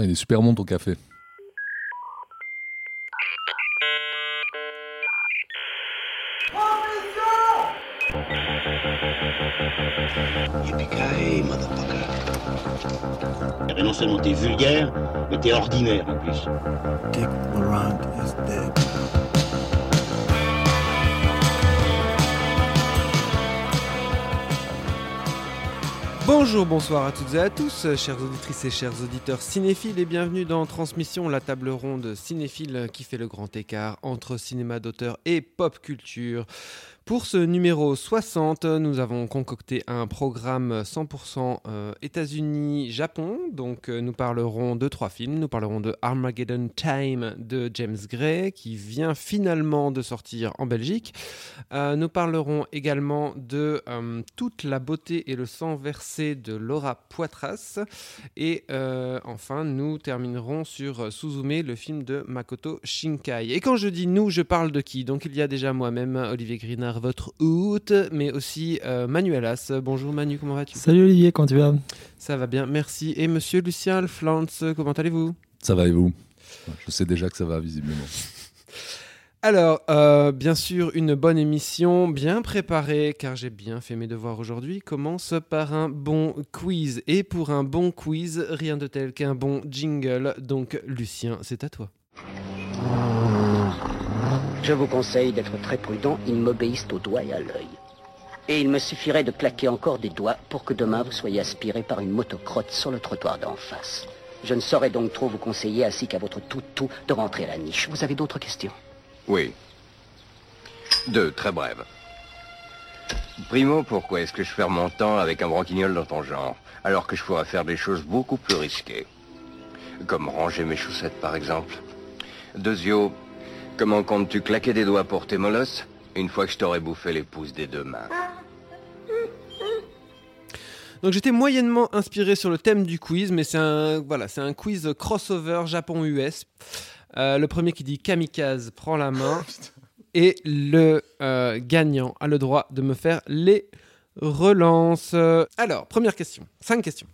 Putain, il est super bon ton café. Et non seulement t'es vulgaire, mais t'es ordinaire en plus. Dick Laurent is dead. Bonjour, bonsoir à toutes et à tous, chères auditrices et chers auditeurs cinéphiles, et bienvenue dans Transmission, la table ronde cinéphile qui fait le grand écart entre cinéma d'auteur et pop culture. Pour ce numéro 60, nous avons concocté un programme 100% euh, États-Unis-Japon. Donc, euh, nous parlerons de trois films. Nous parlerons de Armageddon Time de James Gray, qui vient finalement de sortir en Belgique. Euh, nous parlerons également de Toute la beauté et le sang versé de Laura Poitras. Et enfin, nous terminerons sur Suzume, le film de Makoto Shinkai. Et quand je dis nous, je parle de qui? Donc, il y a déjà moi-même, Olivier Votre hôte, mais aussi euh, Manuelas. Bonjour Manu, comment vas-tu? Salut Olivier, comment tu vas? Ça va bien, merci. Et monsieur Lucien Flantz, comment allez-vous? Ça va et vous? Je sais déjà que ça va, visiblement. Alors, euh, bien sûr, une bonne émission, bien préparée, car j'ai bien fait mes devoirs aujourd'hui, commence par un bon quiz. Et pour un bon quiz, rien de tel qu'un bon jingle. Donc, Lucien, c'est à toi. Je vous conseille d'être très prudent, ils m'obéissent au doigt et à l'œil. Et il me suffirait de claquer encore des doigts pour que demain vous soyez aspiré par une motocrotte sur le trottoir d'en face. Je ne saurais donc trop vous conseiller, ainsi qu'à votre tout-tout, de rentrer à la niche. Vous avez d'autres questions? Oui. Deux, très brèves. Primo, pourquoi est-ce que je perds mon temps avec un branquignol dans ton genre, alors que je pourrais faire des choses beaucoup plus risquées? Comme ranger mes chaussettes, par exemple. Deuxio, comment comptes-tu claquer des doigts pour tes molosses une fois que je t'aurai bouffé les pouces des deux mains Donc, j'étais moyennement inspiré sur le thème du quiz, mais c'est un, voilà, c'est un quiz crossover Japon-US. Euh, le premier qui dit kamikaze prend la main. et le euh, gagnant a le droit de me faire les relances. Alors, première question. Cinq questions.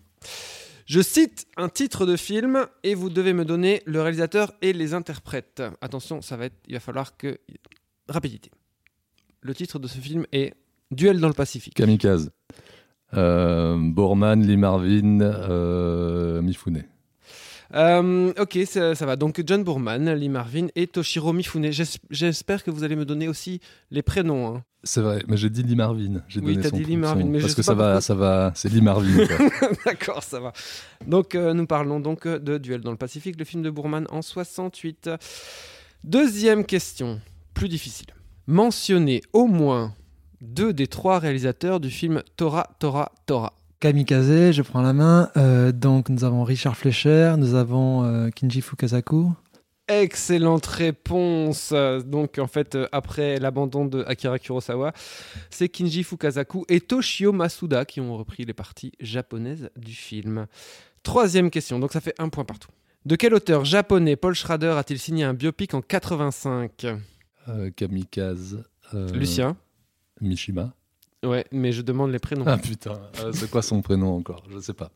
Je cite un titre de film et vous devez me donner le réalisateur et les interprètes. Attention, ça va être, il va falloir que rapidité. Le titre de ce film est Duel dans le Pacifique. Kamikaze. Euh, Borman, Lee Marvin, euh, Mifune. Euh, ok, ça, ça va. Donc John Boorman, Lee Marvin et Toshiro Mifune. J'es- J'espère que vous allez me donner aussi les prénoms. hein. C'est vrai, mais j'ai dit Lee Marvin. J'ai Oui, t'as dit Lee Marvin, mais je parce sais que ça va, ça va, c'est Lee Marvin. D'accord, ça va. Donc euh, nous parlons donc euh, de Duel dans le Pacifique, le film de Boorman en 68. Deuxième question, plus difficile. Mentionnez au moins deux des trois réalisateurs du film Tora Tora Tora. Kamikaze, je prends la main. Euh, donc nous avons Richard Fleischer, nous avons euh, Kinji Fukasaku. Excellente réponse. Donc en fait, euh, après l'abandon de Akira Kurosawa, c'est Kinji Fukasaku et Toshio Masuda qui ont repris les parties japonaises du film. Troisième question, donc ça fait un point partout. De quel auteur japonais Paul Schrader a-t-il signé un biopic en 85 Euh, Kamikaze. euh, Lucien Mishima. Ouais, mais je demande les prénoms. Ah putain, euh, c'est quoi son prénom encore? Je sais pas.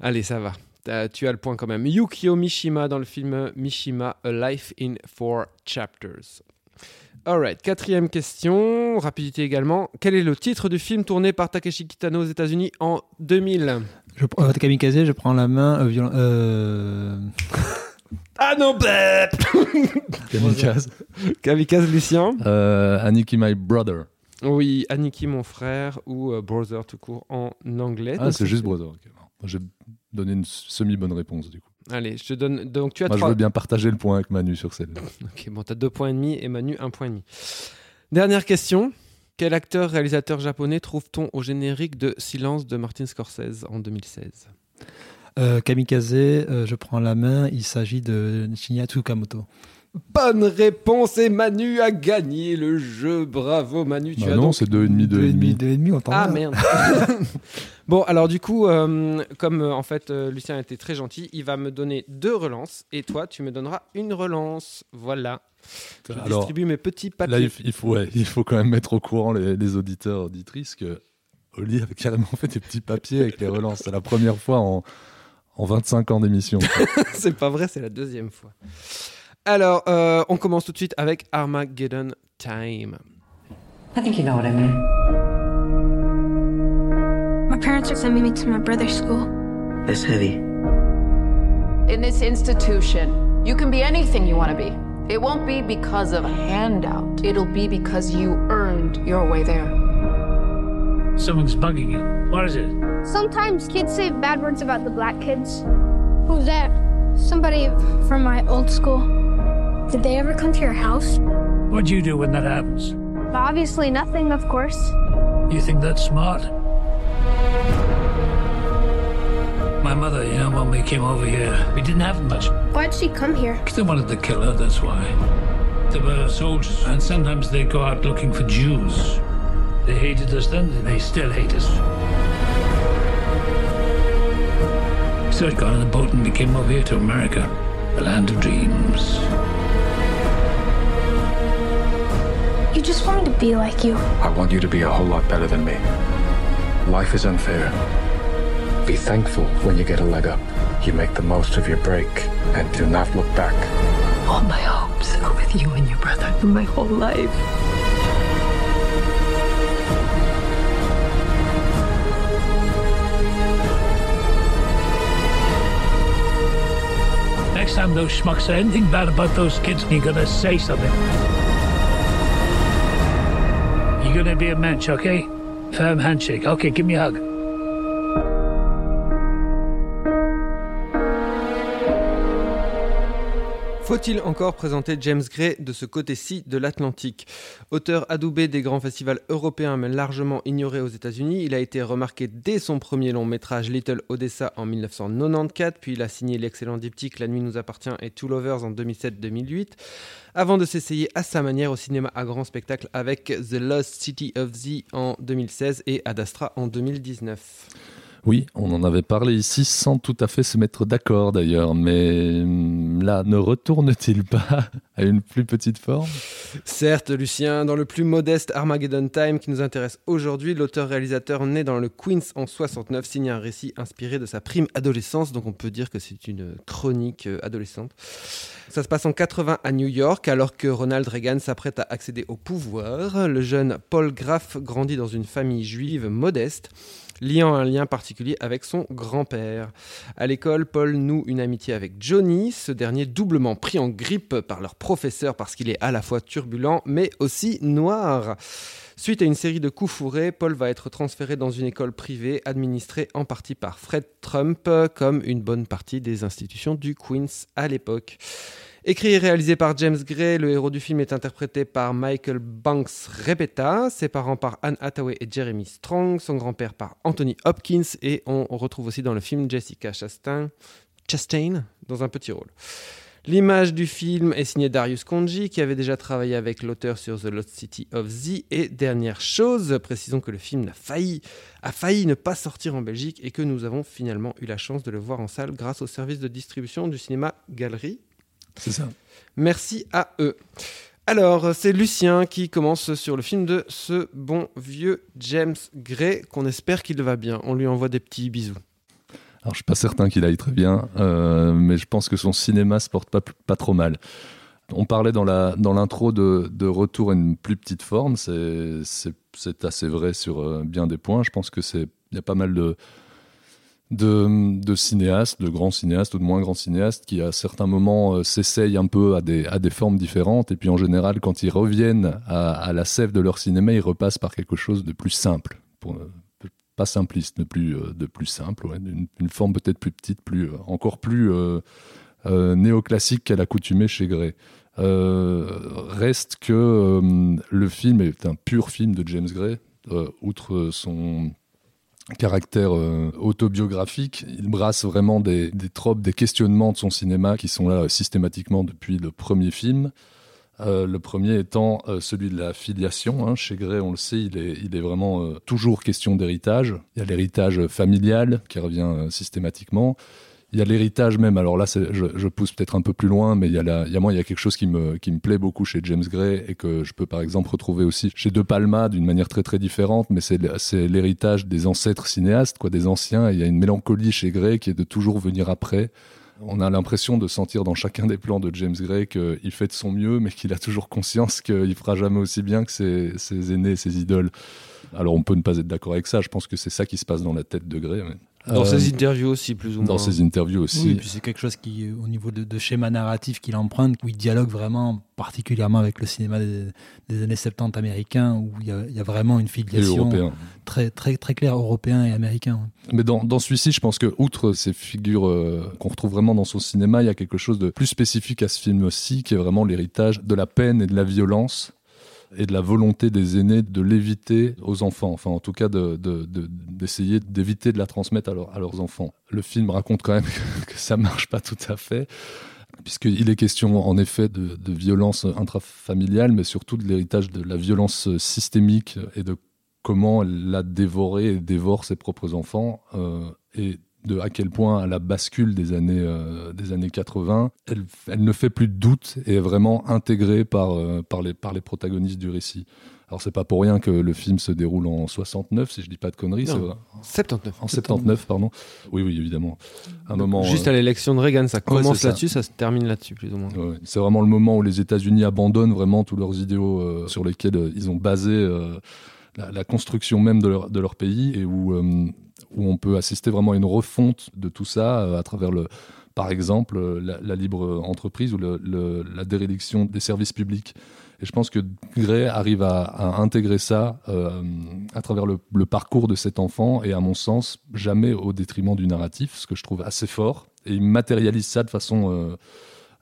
Allez, ça va. T'as- Tu as le point quand même. Yukio Mishima dans le film Mishima, A Life in Four Chapters. Alright, quatrième question, rapidité également. Quel est le titre du film tourné par Takeshi Kitano aux États-Unis en 2000 Je prends euh, Kamikaze, je prends la main. euh, violent- euh, Ah non, Kamikaze. Kamikaze Lucien Euh, Aniki, my brother. Oui, Aniki mon frère ou euh, Brother tout court en anglais. Ah, c'est juste brother. J'ai donné une semi-bonne réponse du coup. Allez, je te donne. Donc tu as Moi, je trois. veux bien partager le point avec Manu sur celle-là. Ok, bon, t'as deux points et demi et Manu un point et demi. Dernière question. Quel acteur réalisateur japonais trouve-t-on au générique de Silence de Martin Scorsese en 2016 euh, Kamikaze, euh, je prends la main. Il s'agit de Shinya Tsukamoto. Bonne réponse et Manu a gagné le jeu. Bravo Manu, tu Bah as non, c'est 2,5, 2,5. 2,5, on t'en Ah merde. bon, alors du coup, euh, comme euh, en fait euh, Lucien a été très gentil, il va me donner deux relances et toi, tu me donneras une relance. Voilà. Je Alors, distribue mes petits papiers. Là, il, faut, ouais, il faut quand même mettre au courant les, les auditeurs, auditrices que Oli a carrément fait des petits papiers avec les relances. C'est la première fois en, en 25 ans d'émission. c'est pas vrai, c'est la deuxième fois. Alors, euh, on commence tout de suite avec Armageddon Time. I think you know what I mean. My parents are sending me to my brother's school. That's heavy. In this institution, you can be anything you want to be. It won't be because of a handout. It'll be because you earned your way there. Someone's bugging you. What is it? Sometimes kids say bad words about the black kids. Who's that? Somebody from my old school. Did they ever come to your house? What do you do when that happens? Obviously nothing, of course. You think that's smart? My mother, you know, when we came over here, we didn't have much. Why'd she come here? They wanted to kill her, that's why. They were soldiers, and sometimes they go out looking for Jews. They hated us then, and they still hate us. So I got on a boat and we came over here to America, the land of dreams. You just wanted to be like you. I want you to be a whole lot better than me. Life is unfair. Be thankful when you get a leg up. You make the most of your break and do not look back. All my hopes are with you and your brother for my whole life. Next time those schmucks say anything bad about those kids, you're gonna say something. You're gonna be a mensch, okay? Firm handshake. Okay, give me a hug. Faut-il encore présenter James Gray de ce côté-ci de l'Atlantique? Auteur adoubé des grands festivals européens mais largement ignoré aux États-Unis, il a été remarqué dès son premier long métrage Little Odessa en 1994, puis il a signé l'excellent diptyque La nuit nous appartient et Two Lovers en 2007-2008, avant de s'essayer à sa manière au cinéma à grand spectacle avec The Lost City of Z en 2016 et Ad Astra en 2019. Oui, on en avait parlé ici sans tout à fait se mettre d'accord d'ailleurs, mais hum, là, ne retourne-t-il pas à une plus petite forme? Certes, Lucien, dans le plus modeste Armageddon Time qui nous intéresse aujourd'hui, l'auteur-réalisateur né dans le Queens en 69 signe un récit inspiré de sa prime adolescence, donc on peut dire que c'est une chronique euh, adolescente. Ça se passe en 80 à New York, alors que Ronald Reagan s'apprête à accéder au pouvoir. Le jeune Paul Graff grandit dans une famille juive modeste liant un lien particulier avec son grand-père. À l'école, Paul noue une amitié avec Johnny, ce dernier doublement pris en grippe par leur professeur parce qu'il est à la fois turbulent mais aussi noir. Suite à une série de coups fourrés, Paul va être transféré dans une école privée administrée en partie par Fred Trump, comme une bonne partie des institutions du Queens à l'époque. Écrit et réalisé par James Gray, le héros du film est interprété par Michael Banks Repeta, ses parents par Anne Hathaway et Jeremy Strong, son grand-père par Anthony Hopkins, et on retrouve aussi dans le film Jessica Chastain, Chastain dans un petit rôle. L'image du film est signée Darius Konji, qui avait déjà travaillé avec l'auteur sur The Lost City of Z. Et dernière chose, précisons que le film a failli, a failli ne pas sortir en Belgique et que nous avons finalement eu la chance de le voir en salle grâce au service de distribution du cinéma Galerie. C'est ça. Merci à eux. Alors, c'est Lucien qui commence sur le film de ce bon vieux James Gray, qu'on espère qu'il va bien. On lui envoie des petits bisous. Alors, je suis pas certain qu'il aille très bien, euh, mais je pense que son cinéma se porte pas, pas trop mal. On parlait dans la dans l'intro de, de retour à une plus petite forme. C'est c'est assez vrai sur euh, bien des points. Je pense que c'est il y a pas mal de de, de, cinéastes, de grands cinéastes ou de moins grands cinéastes qui à certains moments euh, s'essayent un peu à des, à des formes différentes et puis en général quand ils reviennent à, la sève de leur cinéma ils repassent par quelque chose de plus simple, pas simpliste mais plus, euh, de plus simple, une, forme peut-être plus petite, plus, euh, encore plus euh, néoclassique qu'à l'accoutumée chez Gray. reste que le film est un pur film de James Gray, outre son caractère euh, autobiographique. Il brasse vraiment des, des, tropes, des questionnements de son cinéma qui sont là euh, systématiquement depuis le premier film. Euh, le premier étant celui de la filiation. Hein. Chez Gray, on le sait, il est, il est vraiment toujours question d'héritage. Il y a l'héritage familial qui revient systématiquement. Il y a l'héritage même. Alors là, je, pousse peut-être un peu plus loin, mais il y a, y a moi, il y a quelque chose qui me, qui me plaît beaucoup chez James Gray et que je peux par exemple retrouver aussi chez De Palma d'une manière très très différente, mais c'est l'héritage des ancêtres cinéastes, quoi, des anciens. Et il y a une mélancolie chez Gray qui est de toujours venir après. On a l'impression de sentir dans chacun des plans de James Gray qu'il fait de son mieux, mais qu'il a toujours conscience qu'il fera jamais aussi bien que ses, aînés, ses idoles. Alors on peut ne pas être d'accord avec ça. Je pense que c'est ça qui se passe dans la tête de Gray. Dans Euh, ses interviews aussi, plus ou moins. Dans ses interviews aussi. Oui, et puis c'est quelque chose qui, euh, au niveau de, de schéma narratif qu'il emprunte, où il dialogue vraiment particulièrement avec le cinéma des, des années 70 américains, où il y a, il y a vraiment une filiation très, très, très claire européen et américain. Mais dans, dans celui-ci, je pense que, outre ces figures euh, qu'on retrouve vraiment dans son cinéma, il y a quelque chose de plus spécifique à ce film aussi, qui est vraiment l'héritage de la peine et de la violence et de la volonté des aînés de l'éviter aux enfants, enfin en tout cas de- de- de- d'essayer d'éviter de la transmettre à, leur- à leurs enfants. Le film raconte quand même que ça marche pas tout à fait, puisqu'il est question en effet de, violence intrafamiliale, mais surtout de l'héritage de la violence systémique et de comment elle a dévoré et dévore ses propres enfants euh, de à quel point à la bascule des années, euh, des années 80, elle, elle ne fait plus de doute et est vraiment intégrée par, euh, par, les, par les protagonistes du récit. Alors c'est pas pour rien que le film se déroule en 69, si je dis pas de conneries. Non, c'est vrai. 79. En 79, pardon. Oui, oui, évidemment. Un moment. Juste euh, à l'élection de Reagan, ça commence là-dessus, ça se termine là-dessus, plus ou moins. Ouais, ouais. C'est vraiment le moment où les États-Unis abandonnent vraiment tous leurs idéaux euh, sur lesquels euh, ils ont basé la, la construction même de leur, de leur pays et où, où on peut assister vraiment à une refonte de tout ça euh, à travers le, par exemple, euh, la, libre entreprise ou la dérédiction des services publics. Et je pense que Gray arrive à, intégrer ça euh, à travers le, parcours de cet enfant et à mon sens jamais au détriment du narratif, ce que je trouve assez fort. Et il matérialise ça de façon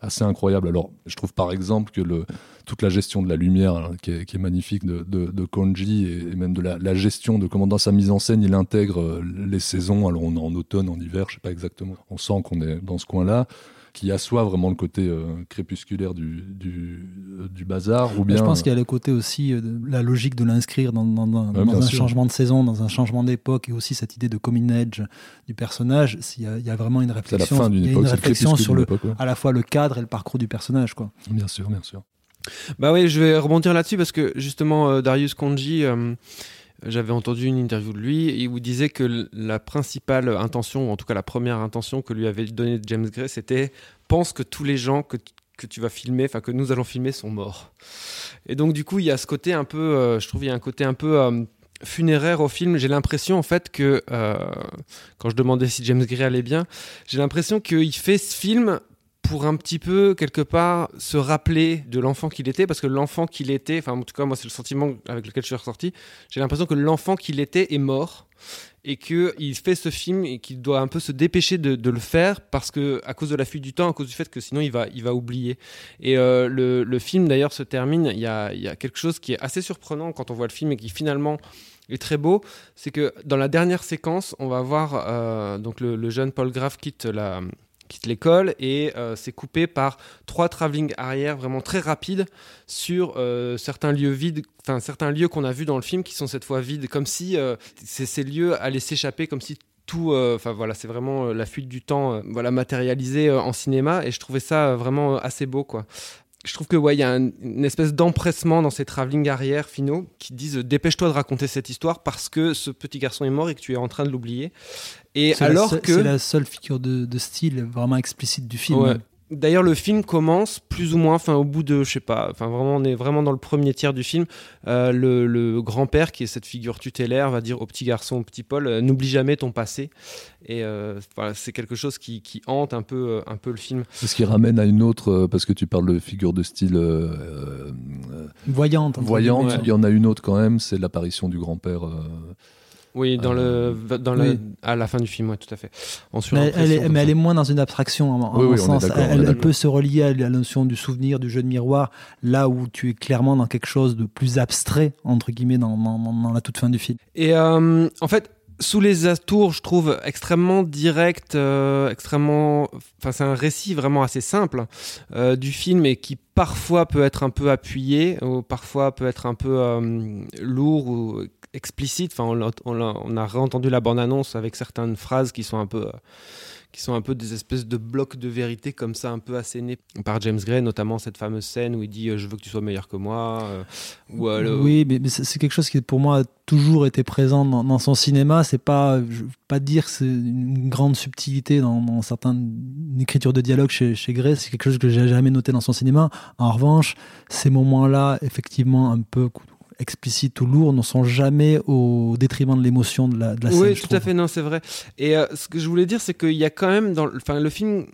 assez incroyable. Alors, je trouve par exemple que le, toute la gestion de la lumière, hein, qui, est, qui est magnifique de, de, de Konji, et, et même de la, la gestion de comment dans sa mise en scène il intègre euh, les saisons. Alors, on est en automne, en hiver, je sais pas exactement. On sent qu'on est dans ce coin-là qui assoit vraiment le côté euh, crépusculaire du, du, euh, du bazar ou bien je pense qu'il y a le côté aussi euh, de la logique de l'inscrire dans, dans- dans- Ouais, dans bien un sûr. changement de saison, dans un changement d'époque, et aussi cette idée de coming edge du personnage. Il y a, il y a vraiment une la réflexion, fin époque, une sur le, ouais. à la fois le cadre et le parcours du personnage. Quoi. Bien sûr, bien sûr. Bah oui, je vais rebondir là-dessus parce que justement, euh, Darius Konji, euh, j'avais entendu une interview de lui il vous disait que la principale intention, ou en tout cas la première intention que lui avait donnée James Gray, c'était pense que tous les gens que, que tu vas filmer, enfin que nous allons filmer, sont morts. Et donc du coup, il y a ce côté un peu, euh, je trouve, il y a un côté un peu funéraire au film. J'ai l'impression en fait que quand je demandais si James Gray allait bien, j'ai l'impression qu'il fait ce film pour un petit peu quelque part se rappeler de l'enfant qu'il était parce que l'enfant qu'il était enfin en tout cas moi c'est le sentiment avec lequel je suis ressorti j'ai l'impression que l'enfant qu'il était est mort et que il fait ce film et qu'il doit un peu se dépêcher de, le faire parce que à cause de la fuite du temps à cause du fait que sinon il va il va oublier. Et euh, le, le film d'ailleurs se termine. Il y a, y a quelque chose qui est assez surprenant quand on voit le film et qui finalement est très beau, c'est que dans la dernière séquence, on va voir euh, donc le, le jeune Paul Graff quitte la quitte l'école et euh, c'est coupé par trois travelling arrière vraiment très rapides sur euh, certains lieux vides, enfin certains lieux qu'on a vus dans le film qui sont cette fois vides, comme si euh, ces, lieux allaient s'échapper, comme si tout, enfin voilà, c'est vraiment la fuite du temps, voilà matérialisée en cinéma et je trouvais ça vraiment assez beau quoi je trouve que ouais, il y a un- une espèce d'empressement dans ces travelling arrière finaux qui disent dépêche-toi de raconter cette histoire parce que ce petit garçon est mort et que tu es en train de l'oublier. Et la alors que C'est la seule figure de, de style vraiment explicite du film. Ouais. D'ailleurs, le film commence plus ou moins, enfin au bout de, je sais pas, enfin vraiment, on est vraiment dans le premier tiers du film. Euh, le le grand-père, qui est cette figure tutélaire, va dire au petit garçon, au petit Paul, euh, n'oublie jamais ton passé. Et euh, voilà, c'est quelque chose qui, qui hante un peu, euh, un peu le film. C'est ce qui ramène à une autre, euh, parce que tu parles de figure de style euh, euh, Voyante. voyante, il y en a une autre quand même, c'est l'apparition du grand-père. Euh, Oui, dans Euh, le, dans le, oui. à la fin du film, ouais, tout à fait. En Mais, elle est, comme mais ça. elle est moins dans une abstraction, en, Oui, sens. Elle, peut se relier à la notion du souvenir, du jeu de miroir, là où tu es clairement dans quelque chose de plus abstrait, entre guillemets, dans, dans- dans- dans la toute fin du film. Et euh, en fait, sous les atours, je trouve extrêmement direct, euh, extrêmement. Enfin, c'est un récit vraiment assez simple euh, du film et qui parfois peut être un peu appuyé, ou parfois peut être un peu euh, lourd ou explicite. Enfin, on, on on a réentendu la bande-annonce avec certaines phrases qui sont un peu. euh, qui sont un peu des espèces de blocs de vérité comme ça, un peu assénés par James Gray, notamment cette fameuse scène où il dit Je veux que tu sois meilleur que moi. ou, Oui, mais, c'est quelque chose qui pour moi a toujours été présent dans, son cinéma. C'est pas, veux pas dire que c'est une grande subtilité dans, certaines écritures de dialogue chez, chez Gray. C'est quelque chose que j'ai jamais noté dans son cinéma. En revanche, ces moments-là, effectivement, un peu explicites ou lourds ne sont jamais au détriment de l'émotion de la, de la scène. Oui, tout à fait, non, c'est vrai. Et euh, ce que je voulais dire, c'est qu'il y a quand même dans, enfin, le film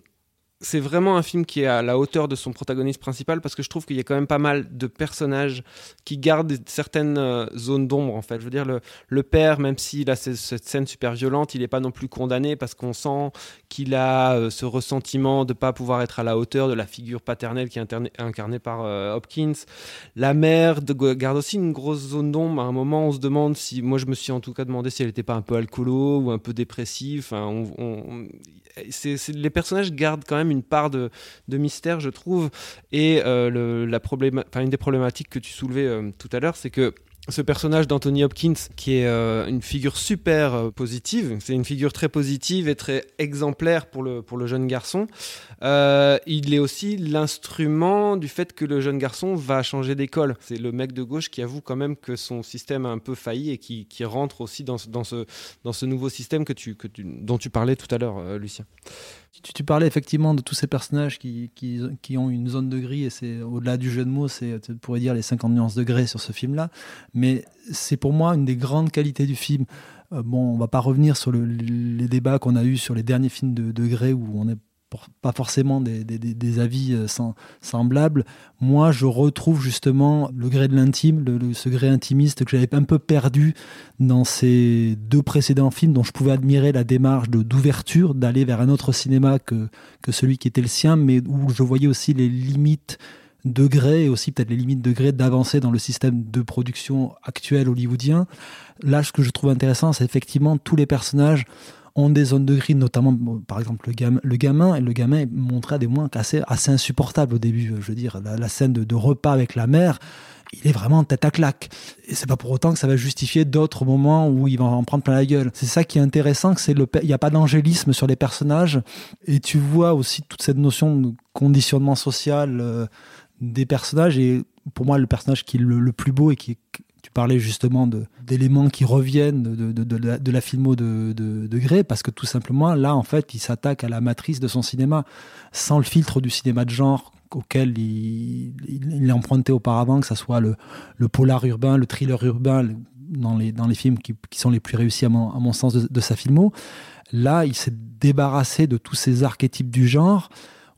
c'est vraiment un film qui est à la hauteur de son protagoniste principal parce que je trouve qu'il y a quand même pas mal de personnages qui gardent certaines euh, zones d'ombre en fait. Je veux dire, le, le père, même s'il a cette, scène super violente, il n'est pas non plus condamné parce qu'on sent qu'il a euh, ce ressentiment de ne pas pouvoir être à la hauteur de la figure paternelle qui est incarnée par euh, Hopkins. La mère de, garde aussi une grosse zone d'ombre. À un moment, on se demande si, moi je me suis en tout cas demandé si elle n'était pas un peu alcoolo ou un peu dépressive. Enfin, on, les personnages gardent quand même une part de, mystère, je trouve. Et euh, la une des problématiques que tu soulevais euh, tout à l'heure, c'est que ce personnage d'Anthony Hopkins, qui est euh, une figure super positive, c'est une figure très positive et très exemplaire pour le, jeune garçon, il est aussi l'instrument du fait que le jeune garçon va changer d'école. C'est le mec de gauche qui avoue quand même que son système a un peu failli et qui, rentre aussi dans, ce, nouveau système que dont tu parlais tout à l'heure, Lucien. Tu, parlais effectivement de tous ces personnages qui, qui, qui ont une zone de gris, et c'est au-delà du jeu de mots, c'est, tu pourrais dire, les 50 nuances de gris sur ce film-là. Mais c'est pour moi une des grandes qualités du film. Euh, bon, on va pas revenir sur les débats qu'on a eus sur les derniers films de, de où on est pas forcément des, avis euh, semblables. Moi, je retrouve justement le gré de l'intime, le, ce gré intimiste que j'avais un peu perdu dans ces deux précédents films, dont je pouvais admirer la démarche d'ouverture, d'aller vers un autre cinéma que, que celui qui était le sien, mais où je voyais aussi les limites degrés et aussi peut-être les limites degrés d'avancer dans le système de production actuel hollywoodien. Là, ce que je trouve intéressant, c'est effectivement tous les personnages ont des zones de gris, notamment par exemple le, gamin, le gamin, le gamin est montré à des moments assez, assez insupportables au début. Je veux dire, la, scène de, repas avec la mère, il est vraiment tête à claque. Et c'est pas pour autant que ça va justifier d'autres moments où il va en prendre plein la gueule. C'est ça qui est intéressant, c'est le, il n'y a pas d'angélisme sur les personnages, et tu vois aussi toute cette notion de conditionnement social euh, des personnages. Et pour moi, le personnage qui est le, le plus beau et qui est parlais justement d'éléments qui reviennent de, la, de filmo de, de, Gray, parce que tout simplement, là, en fait, il s'attaque à la matrice de son cinéma, sans le filtre du cinéma de genre auquel il, il, est emprunté auparavant, que ce soit le, polar urbain, le thriller urbain, dans les, films qui, sont les plus réussis à mon, sens de, sa filmo. Là, il s'est débarrassé de tous ces archétypes du genre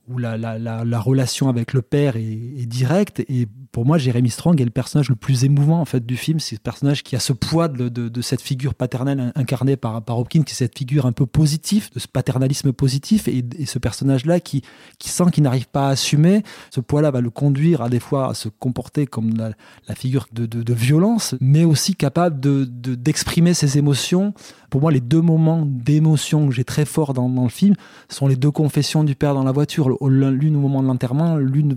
où la, relation avec le père est, est, directe. Et pour moi, Jérémy Strong est le personnage le plus émouvant en fait du film. C'est le personnage qui a ce poids de, cette figure paternelle incarnée par, par Hopkins, qui est cette figure un peu positive, de ce paternalisme positif. Et, ce personnage-là qui, qui sent qu'il n'arrive pas à assumer, ce poids-là va le conduire à des fois à se comporter comme la, figure de, de, violence, mais aussi capable d'exprimer ses émotions. Pour moi, les deux moments d'émotion que j'ai très dans, dans le film sont les deux confessions du père dans la voiture l'une au moment de l'enterrement, l'une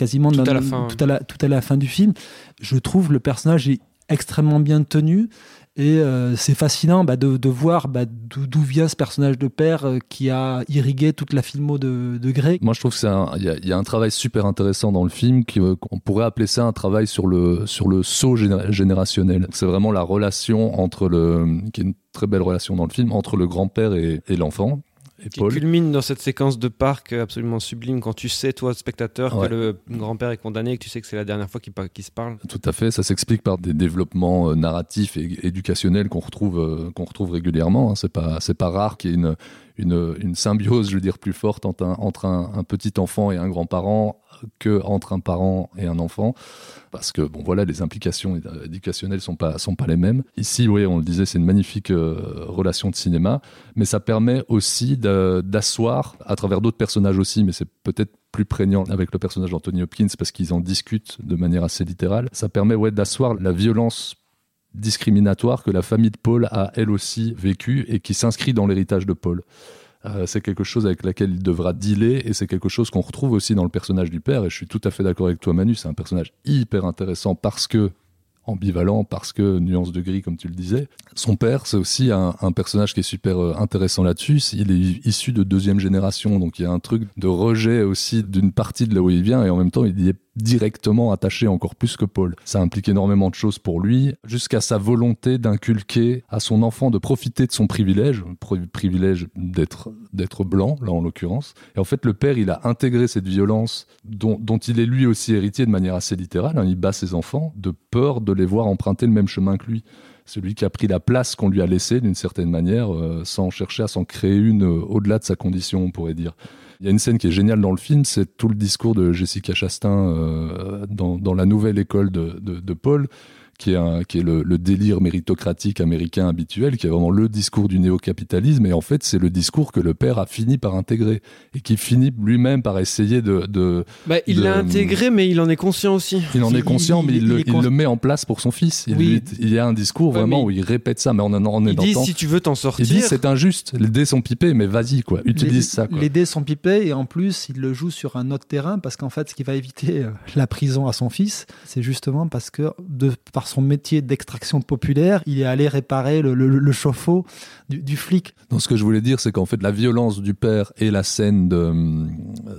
quasiment tout, à la fin. Tout, à la, tout à la fin du film. Je trouve le personnage est extrêmement bien tenu. Et euh, c'est fascinant bah, de, de, voir bah, d'où vient ce personnage de père euh, qui a irrigué toute la filmo de, de Grey. Moi, je trouve qu'il y, y, a un travail super intéressant dans le film, euh, qu'on pourrait appeler ça un travail sur le, sur le saut générationnel. C'est vraiment la relation entre le, qui est une très belle relation dans le film, entre le grand-père et, et l'enfant, qui culmine dans cette séquence de parc absolument sublime quand tu sais, toi, spectateur, que le grand-père est condamné et que tu sais que c'est la dernière fois qu'il se parle. Tout à fait, ça s'explique par des développements euh, narratifs et éducationnels qu'on retrouve, euh, qu'on retrouve régulièrement. Hein. C'est pas, pas rare qu'il y ait une, une, une, symbiose, je veux dire, plus forte entre un, entre un, un petit enfant et un grand-parent que entre un parent et un enfant parce que bon voilà les implications éducationnelles sont pas sont pas les mêmes ici oui on le disait c'est une magnifique euh, relation de cinéma mais ça permet aussi d'asseoir à travers d'autres personnages aussi mais c'est peut-être plus prégnant avec le personnage d'Anthony Hopkins parce qu'ils en discutent de manière assez littérale ça permet ouais d'asseoir la violence discriminatoire que la famille de Paul a elle aussi vécu et qui s'inscrit dans l'héritage de Paul. Euh, c'est quelque chose avec laquelle il devra dealer et c'est quelque chose qu'on retrouve aussi dans le personnage du père. Et je suis tout à fait d'accord avec toi, Manu, c'est un personnage hyper intéressant parce que ambivalent parce que nuance de gris, comme tu le disais. Son père, c'est aussi un, personnage qui est super euh, intéressant là-dessus. Il est issu de deuxième génération, donc il y a un truc de rejet aussi d'une partie de là où il vient, et en même temps, il y est directement attaché encore plus que Paul. Ça implique énormément de choses pour lui, jusqu'à sa volonté d'inculquer à son enfant de profiter de son privilège, privilège d'être d'être blanc, là en l'occurrence. Et en fait, le père, il a intégré cette violence dont, il est lui aussi héritier de manière assez littérale. Hein. Il bat ses enfants de peur de les voir emprunter le même chemin que lui celui qui a pris la place qu'on lui a laissée d'une certaine manière, euh, sans chercher à s'en créer une euh, au-delà de sa condition, on pourrait dire. Il y a une scène qui est géniale dans le film, c'est tout le discours de Jessica Chastain euh, dans, la nouvelle école de Paul, qui est, un, qui est le, le, délire méritocratique américain habituel, qui est vraiment le discours du néo-capitalisme. Et en fait, c'est le discours que le père a fini par intégrer et qui finit lui-même par essayer de. de bah, il l'a intégré, mais il en est conscient aussi. Il en est conscient, il, mais il, il, le, il, le, met en place pour son fils. Il, oui. il y a un discours ouais, vraiment où il répète ça, mais on en, est Il dit si tu veux t'en sortir. Il dit c'est injuste, les dés sont pipés, mais vas-y, quoi, utilise les, ça. Quoi. Les dés sont pipés et en plus, il le joue sur un autre terrain parce qu'en fait, ce qui va éviter euh, la prison à son fils, c'est justement parce que de, par son métier d'extra extraction populaire, il est allé réparer le, chauffe-eau du, flic. Donc ce que je voulais dire, c'est qu'en fait la violence du père et la scène euh,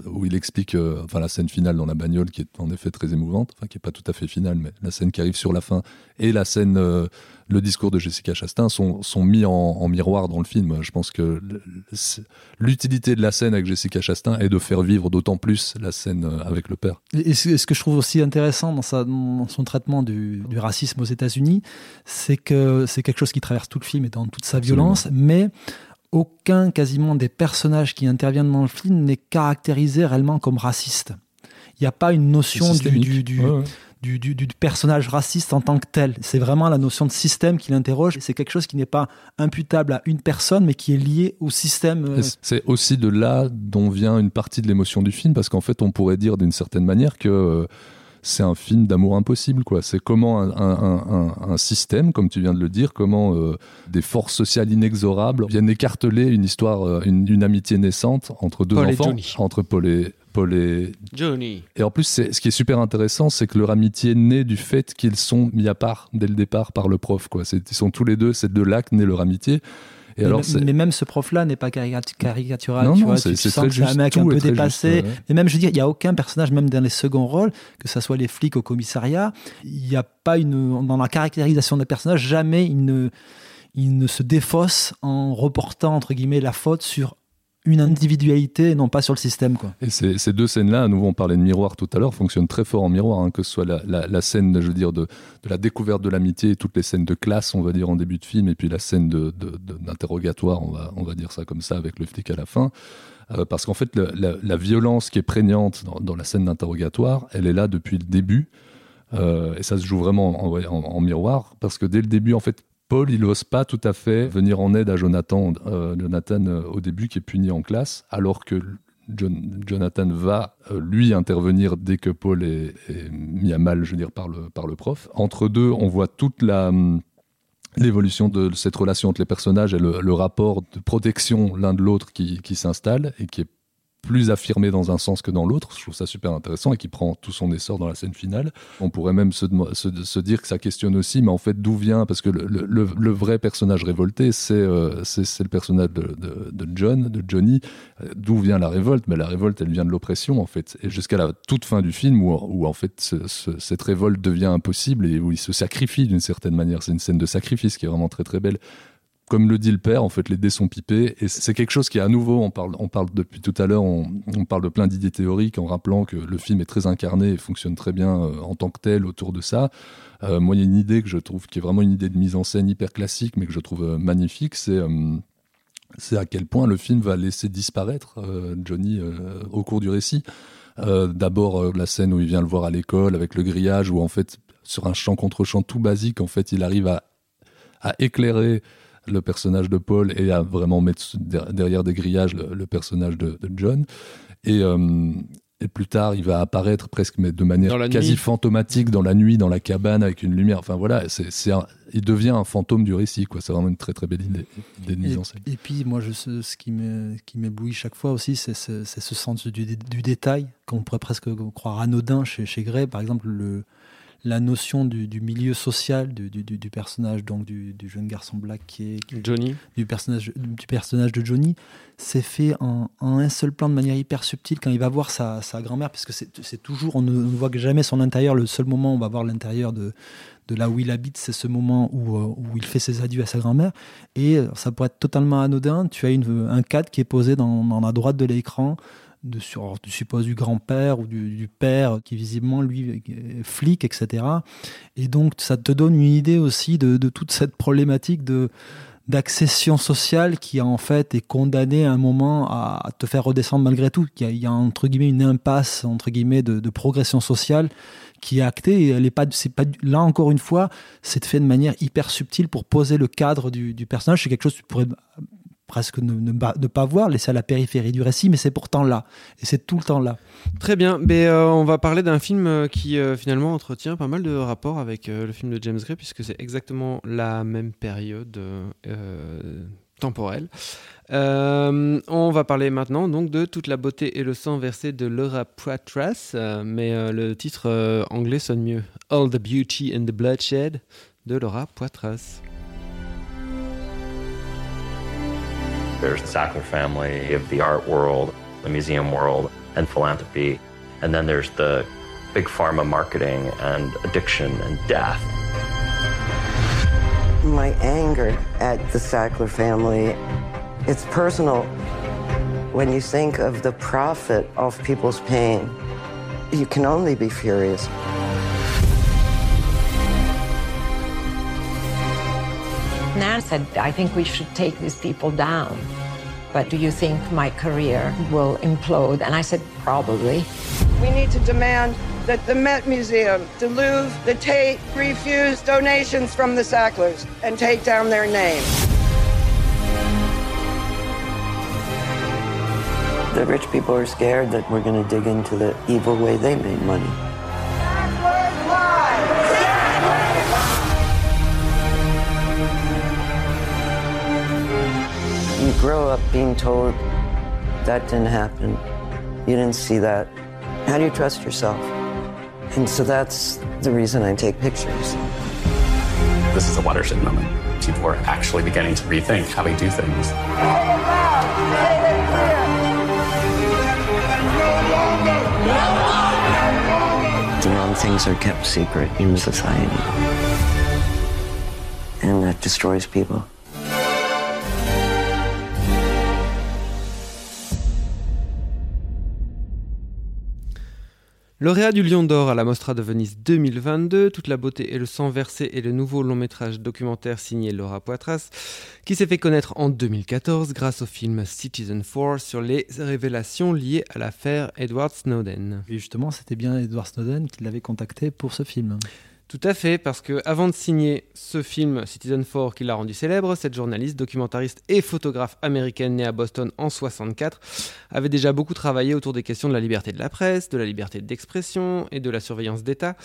où il explique, euh, enfin la scène finale dans la bagnole qui est en effet très émouvante, enfin qui est pas tout à fait finale, mais la scène qui arrive sur la fin et la scène, euh, le discours de Jessica Chastain sont, sont mis en, en, miroir dans le film. Je pense que l'utilité de la scène avec Jessica Chastain est de faire vivre d'autant plus la scène avec le père. Et ce que je trouve aussi intéressant dans, sa, dans son traitement du, du racisme aux États-Unis, c'est que c'est quelque chose qui traverse tout le film et dans toute sa Absolument. violence, mais aucun quasiment des personnages qui interviennent dans le film n'est caractérisé réellement comme raciste. Il n'y a pas une notion du, du, du, ouais, ouais. Du, du, du, personnage raciste en tant que tel. C'est vraiment la notion de système qui l'interroge. C'est quelque chose qui n'est pas imputable à une personne, mais qui est lié au système. euh, C'est aussi de là dont vient une partie de l'émotion du film, parce qu'en fait, on pourrait dire d'une certaine manière que euh, c'est un film d'amour impossible. quoi. C'est comment un, un, un, un, système, comme tu viens de le dire, comment euh, des forces sociales inexorables viennent écarteler une histoire, une, une, amitié naissante entre deux Paul enfants, entre Paul et, Paul et Johnny. Et en plus, ce qui est super intéressant, c'est que leur amitié naît du fait qu'ils sont mis à part dès le départ par le prof. Quoi. Ils sont tous les deux, c'est de là que naît leur amitié. Et mais, alors, mais, même ce prof-là n'est pas caricatural. Non, tu vois, c'est très juste. un mec un peu dépassé. Juste, ouais. Mais même, je veux dire, il n'y a aucun personnage, même dans les seconds rôles, que ce soit les flics au commissariat, il n'y a pas une. Dans la caractérisation des personnages, jamais il ne, il ne se défausse en reportant, entre guillemets, la faute sur une individualité non pas sur le système. Quoi. Et ces, deux scènes-là, à nouveau on parlait de miroir tout à l'heure, fonctionnent très fort en miroir, hein, que ce soit la, scène je veux dire, de, la découverte de l'amitié, toutes les scènes de classe, on va dire, en début de film, et puis la scène d'interrogatoire, on va, dire ça comme ça, avec le flic à la fin. Euh, parce qu'en fait, la, violence qui est prégnante dans, la scène d'interrogatoire, elle est là depuis le début. Euh, et ça se joue vraiment en, en, en, miroir, parce que dès le début, en fait, Paul, il n'ose pas tout à fait venir en aide à Jonathan, euh, Jonathan euh, au début qui est puni en classe, alors que Jonathan va euh, lui intervenir dès que Paul est, mis à mal, je veux par le, prof. Entre deux, on voit toute hum, l'évolution de cette relation entre les personnages et le, le rapport de protection l'un de l'autre qui, qui s'installe et qui est plus affirmé dans un sens que dans l'autre. Je trouve ça super intéressant et qui prend tout son essor dans la scène finale. On pourrait même se, dire que ça questionne aussi, mais en fait, d'où vient? Parce que le, vrai personnage révolté, c'est euh, le personnage de, John, de Johnny. D'où vient la révolte? Mais la révolte, elle vient de l'oppression, en fait. Et jusqu'à la toute fin du film, où, en fait, ce, ce, cette révolte devient impossible et où il se sacrifie d'une certaine manière. C'est une scène de sacrifice qui est vraiment très très belle comme le dit le père, en fait, les dés sont pipés. Et c'est quelque chose qui est à nouveau, on parle, on parle depuis tout à l'heure, on, parle de plein d'idées théoriques en rappelant que le film est très incarné et fonctionne très bien euh, en tant que tel autour de ça. Euh, moi, il y a une idée que je trouve qui est vraiment une idée de mise en scène hyper classique, mais que je trouve euh, magnifique. C'est à quel point le film va laisser disparaître Johnny au cours du récit. D'abord, la scène où il vient le voir à l'école avec le grillage, où en fait, sur un champ contre champ tout basique, en fait, il arrive à éclairer le personnage de Paul et à vraiment mettre derrière des grillages le, le personnage de, de, John. Et, euh, et, plus tard, il va apparaître presque, mais de manière quasi nuit. fantomatique dans la nuit, dans la cabane avec une lumière. Enfin voilà, c'est un, il devient un fantôme du récit. C'est vraiment une très très belle idée, idée de mise et, en scène. Et puis, moi, je, ce qui m'éblouit chaque fois aussi, c'est ce, ce, sens du, du détail qu'on pourrait presque croire anodin chez, chez Gray. Par exemple, le la notion du, du milieu social du, du, du, personnage, donc du, jeune garçon black qui est Johnny, du personnage, du personnage de Johnny, c'est fait en, en, un seul plan de manière hyper subtile quand il va voir sa, sa grand-mère, puisque c'est toujours, on ne, on ne voit jamais son intérieur. Le seul moment où on va voir l'intérieur de, de là où il habite, c'est ce moment où, euh, où, il fait ses adieux à sa grand-mère. Et euh, ça pourrait être totalement anodin. Tu as une, un cadre qui est posé dans, dans la droite de l'écran. De, sur, tu supposes du grand-père ou du, père qui visiblement lui flic, etc. Et donc ça te donne une idée aussi de, de toute cette problématique de d'accession sociale qui en fait est condamnée à un moment à te faire redescendre malgré tout. Il y a, entre guillemets une impasse entre guillemets de, de progression sociale qui est actée. Et elle est pas, c'est pas là encore une fois, c'est fait de manière hyper subtile pour poser le cadre du, du personnage. C'est quelque chose que tu pourrais presque ne, ne, pas voir, laisser à la périphérie du récit, mais c'est pourtant là. Et c'est tout le temps là. Très bien. Euh, on va parler d'un film euh, qui euh, finalement entretient pas mal de rapports avec le film de James Gray, puisque c'est exactement la même période temporelle. On va parler maintenant donc de toute la beauté et le sang versé de Laura Poitras, mais le titre anglais sonne mieux. All the Beauty and the Bloodshed de Laura Poitras. There's the Sackler family of the art world, the museum world, and philanthropy. And then there's the big pharma marketing and addiction and death. My anger at the Sackler family, it's personal. When you think of the profit of people's pain, you can only be furious. Nan said, I think we should take these people down. But do you think my career will implode? And I said, probably. We need to demand that the Met Museum, the Louvre, the Tate refuse donations from the Sacklers and take down their name. The rich people are scared that we're going to dig into the evil way they made money. Grow up being told that didn't happen. You didn't see that. How do you trust yourself? And so that's the reason I take pictures. This is a watershed moment. People are actually beginning to rethink how we do things. The wrong things are kept secret in society. And that destroys people. Lauréat du Lion d'Or à la Mostra de Venise 2022, Toute la beauté et le sang versé est le nouveau long métrage documentaire signé Laura Poitras, qui s'est fait connaître en 2014 grâce au film Citizen 4 sur les révélations liées à l'affaire Edward Snowden. Et justement, c'était bien Edward Snowden qui l'avait contacté pour ce film. Tout à fait, parce que avant de signer ce film Citizen 4 qui l'a rendu célèbre, cette journaliste, documentariste et photographe américaine née à Boston en 64 avait déjà beaucoup travaillé autour des questions de la liberté de la presse, de la liberté d'expression et de la surveillance d'État,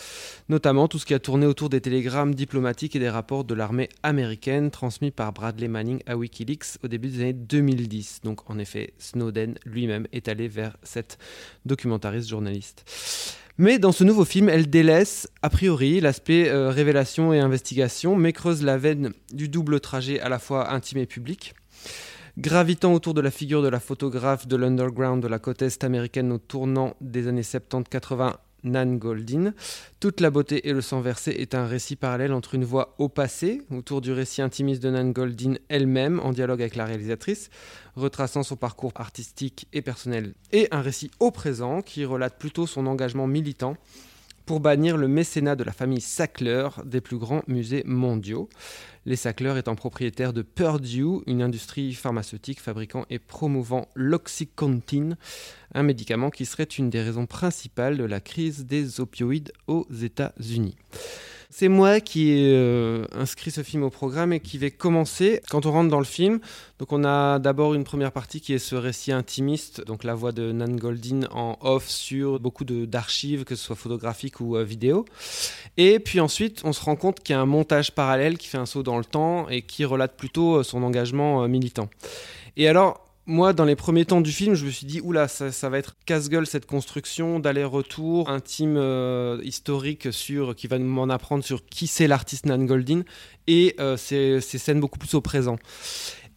notamment tout ce qui a tourné autour des télégrammes diplomatiques et des rapports de l'armée américaine transmis par Bradley Manning à Wikileaks au début des années 2010. Donc en effet, Snowden lui-même est allé vers cette documentariste journaliste. Mais dans ce nouveau film, elle délaisse a priori l'aspect euh, révélation et investigation, mais creuse la veine du double trajet à la fois intime et public. Gravitant autour de la figure de la photographe de l'underground de la côte est américaine au tournant des années 70-80, Nan Goldin. Toute la beauté et le sang versé est un récit parallèle entre une voix au passé, autour du récit intimiste de Nan Goldin elle-même, en dialogue avec la réalisatrice, retraçant son parcours artistique et personnel, et un récit au présent qui relate plutôt son engagement militant pour bannir le mécénat de la famille Sackler des plus grands musées mondiaux. Les Sackler étant propriétaires de Purdue, une industrie pharmaceutique fabriquant et promouvant l'Oxycontin, un médicament qui serait une des raisons principales de la crise des opioïdes aux États-Unis. C'est moi qui ai euh, inscrit ce film au programme et qui vais commencer quand on rentre dans le film. Donc on a d'abord une première partie qui est ce récit intimiste, donc la voix de Nan Goldin en off sur beaucoup d'archives, que ce soit photographiques ou euh, vidéo. Et puis ensuite, on se rend compte qu'il y a un montage parallèle qui fait un saut dans le temps et qui relate plutôt euh, son engagement militant. Et alors, moi, dans les premiers temps du film, je me suis dit, oula, ça, ça va être casse-gueule cette construction d'aller-retour intime euh, historique sur qui va m'en apprendre sur qui c'est l'artiste Nan Goldin et euh, ces, ces scènes beaucoup plus au présent.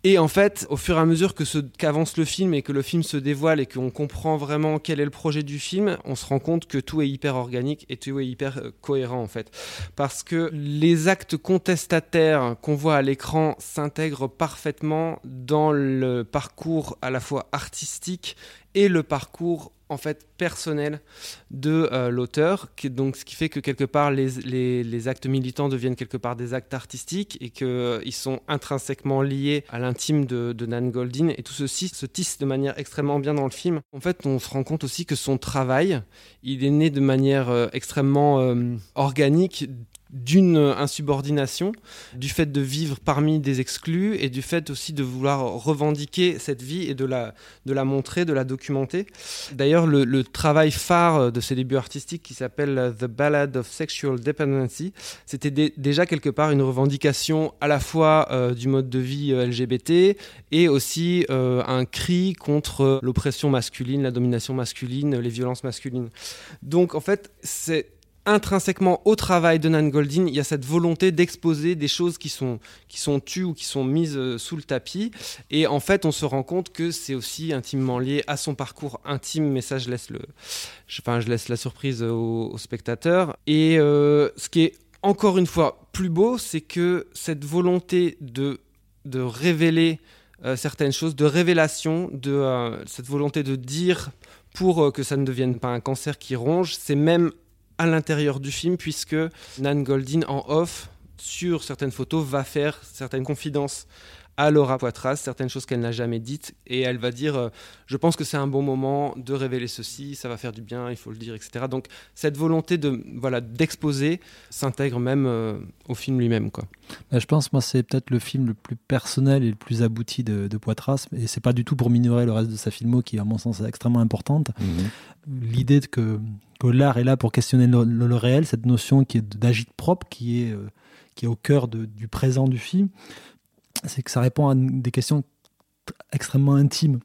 Et en fait, au fur et à mesure que qu'avance le film et que le film se dévoile et qu'on comprend vraiment quel est le projet du film, on se rend compte que tout est hyper organique et tout est hyper euh, cohérent en fait. Parce que les actes contestataires qu'on voit à l'écran s'intègrent parfaitement dans le parcours à la fois artistique et le parcours en fait personnel de euh, l'auteur, donc ce qui fait que quelque part les, les, actes militants deviennent quelque part des actes artistiques et qu'ils euh, sont intrinsèquement liés à l'intime de, Nan Goldin et tout ceci se tisse de manière extrêmement bien dans le film. En fait, on se rend compte aussi que son travail, il est né de manière euh, extrêmement organique d'une insubordination, du fait de vivre parmi des exclus et du fait aussi de vouloir revendiquer cette vie et de la, de la montrer, de la documenter. D'ailleurs, le, travail phare de ses débuts artistiques qui s'appelle The Ballad of Sexual Dependency, c'était déjà quelque part une revendication à la fois euh, du mode de vie euh, LGBT et aussi euh, un cri contre l'oppression masculine, la domination masculine, les violences masculines. Donc en fait, c'est intrinsèquement au travail de Nan Goldin, il y a cette volonté d'exposer des choses qui sont, qui sont tues ou qui sont mises euh, sous le tapis. Et en fait, on se rend compte que c'est aussi intimement lié à son parcours intime, mais ça, je laisse, le, enfin, je laisse la surprise aux, spectateurs. Et euh, ce qui est encore une fois plus beau, c'est que cette volonté de, de révéler euh, certaines choses, de révélation, de cette volonté de dire pour que ça ne devienne pas un cancer qui ronge, c'est même à l'intérieur du film, puisque Nan Goldin, en off, sur certaines photos, va faire certaines confidences à Laura Poitras, certaines choses qu'elle n'a jamais dites, et elle va dire euh, Je pense que c'est un bon moment de révéler ceci, ça va faire du bien, il faut le dire, etc. Donc cette volonté de voilà d'exposer s'intègre même euh, au film lui-même. quoi. Bah, je pense, moi, c'est peut-être le film le plus personnel et le plus abouti de, Poitras, et c'est pas du tout pour minorer le reste de sa filmo qui, à mon sens, est extrêmement importante. Mhm. L'idée que, que l'art est là pour questionner le, réel, cette notion qui est d'agite propre, qui est, euh, qui est au cœur du présent du film c'est que ça répond à des questions extrêmement intimes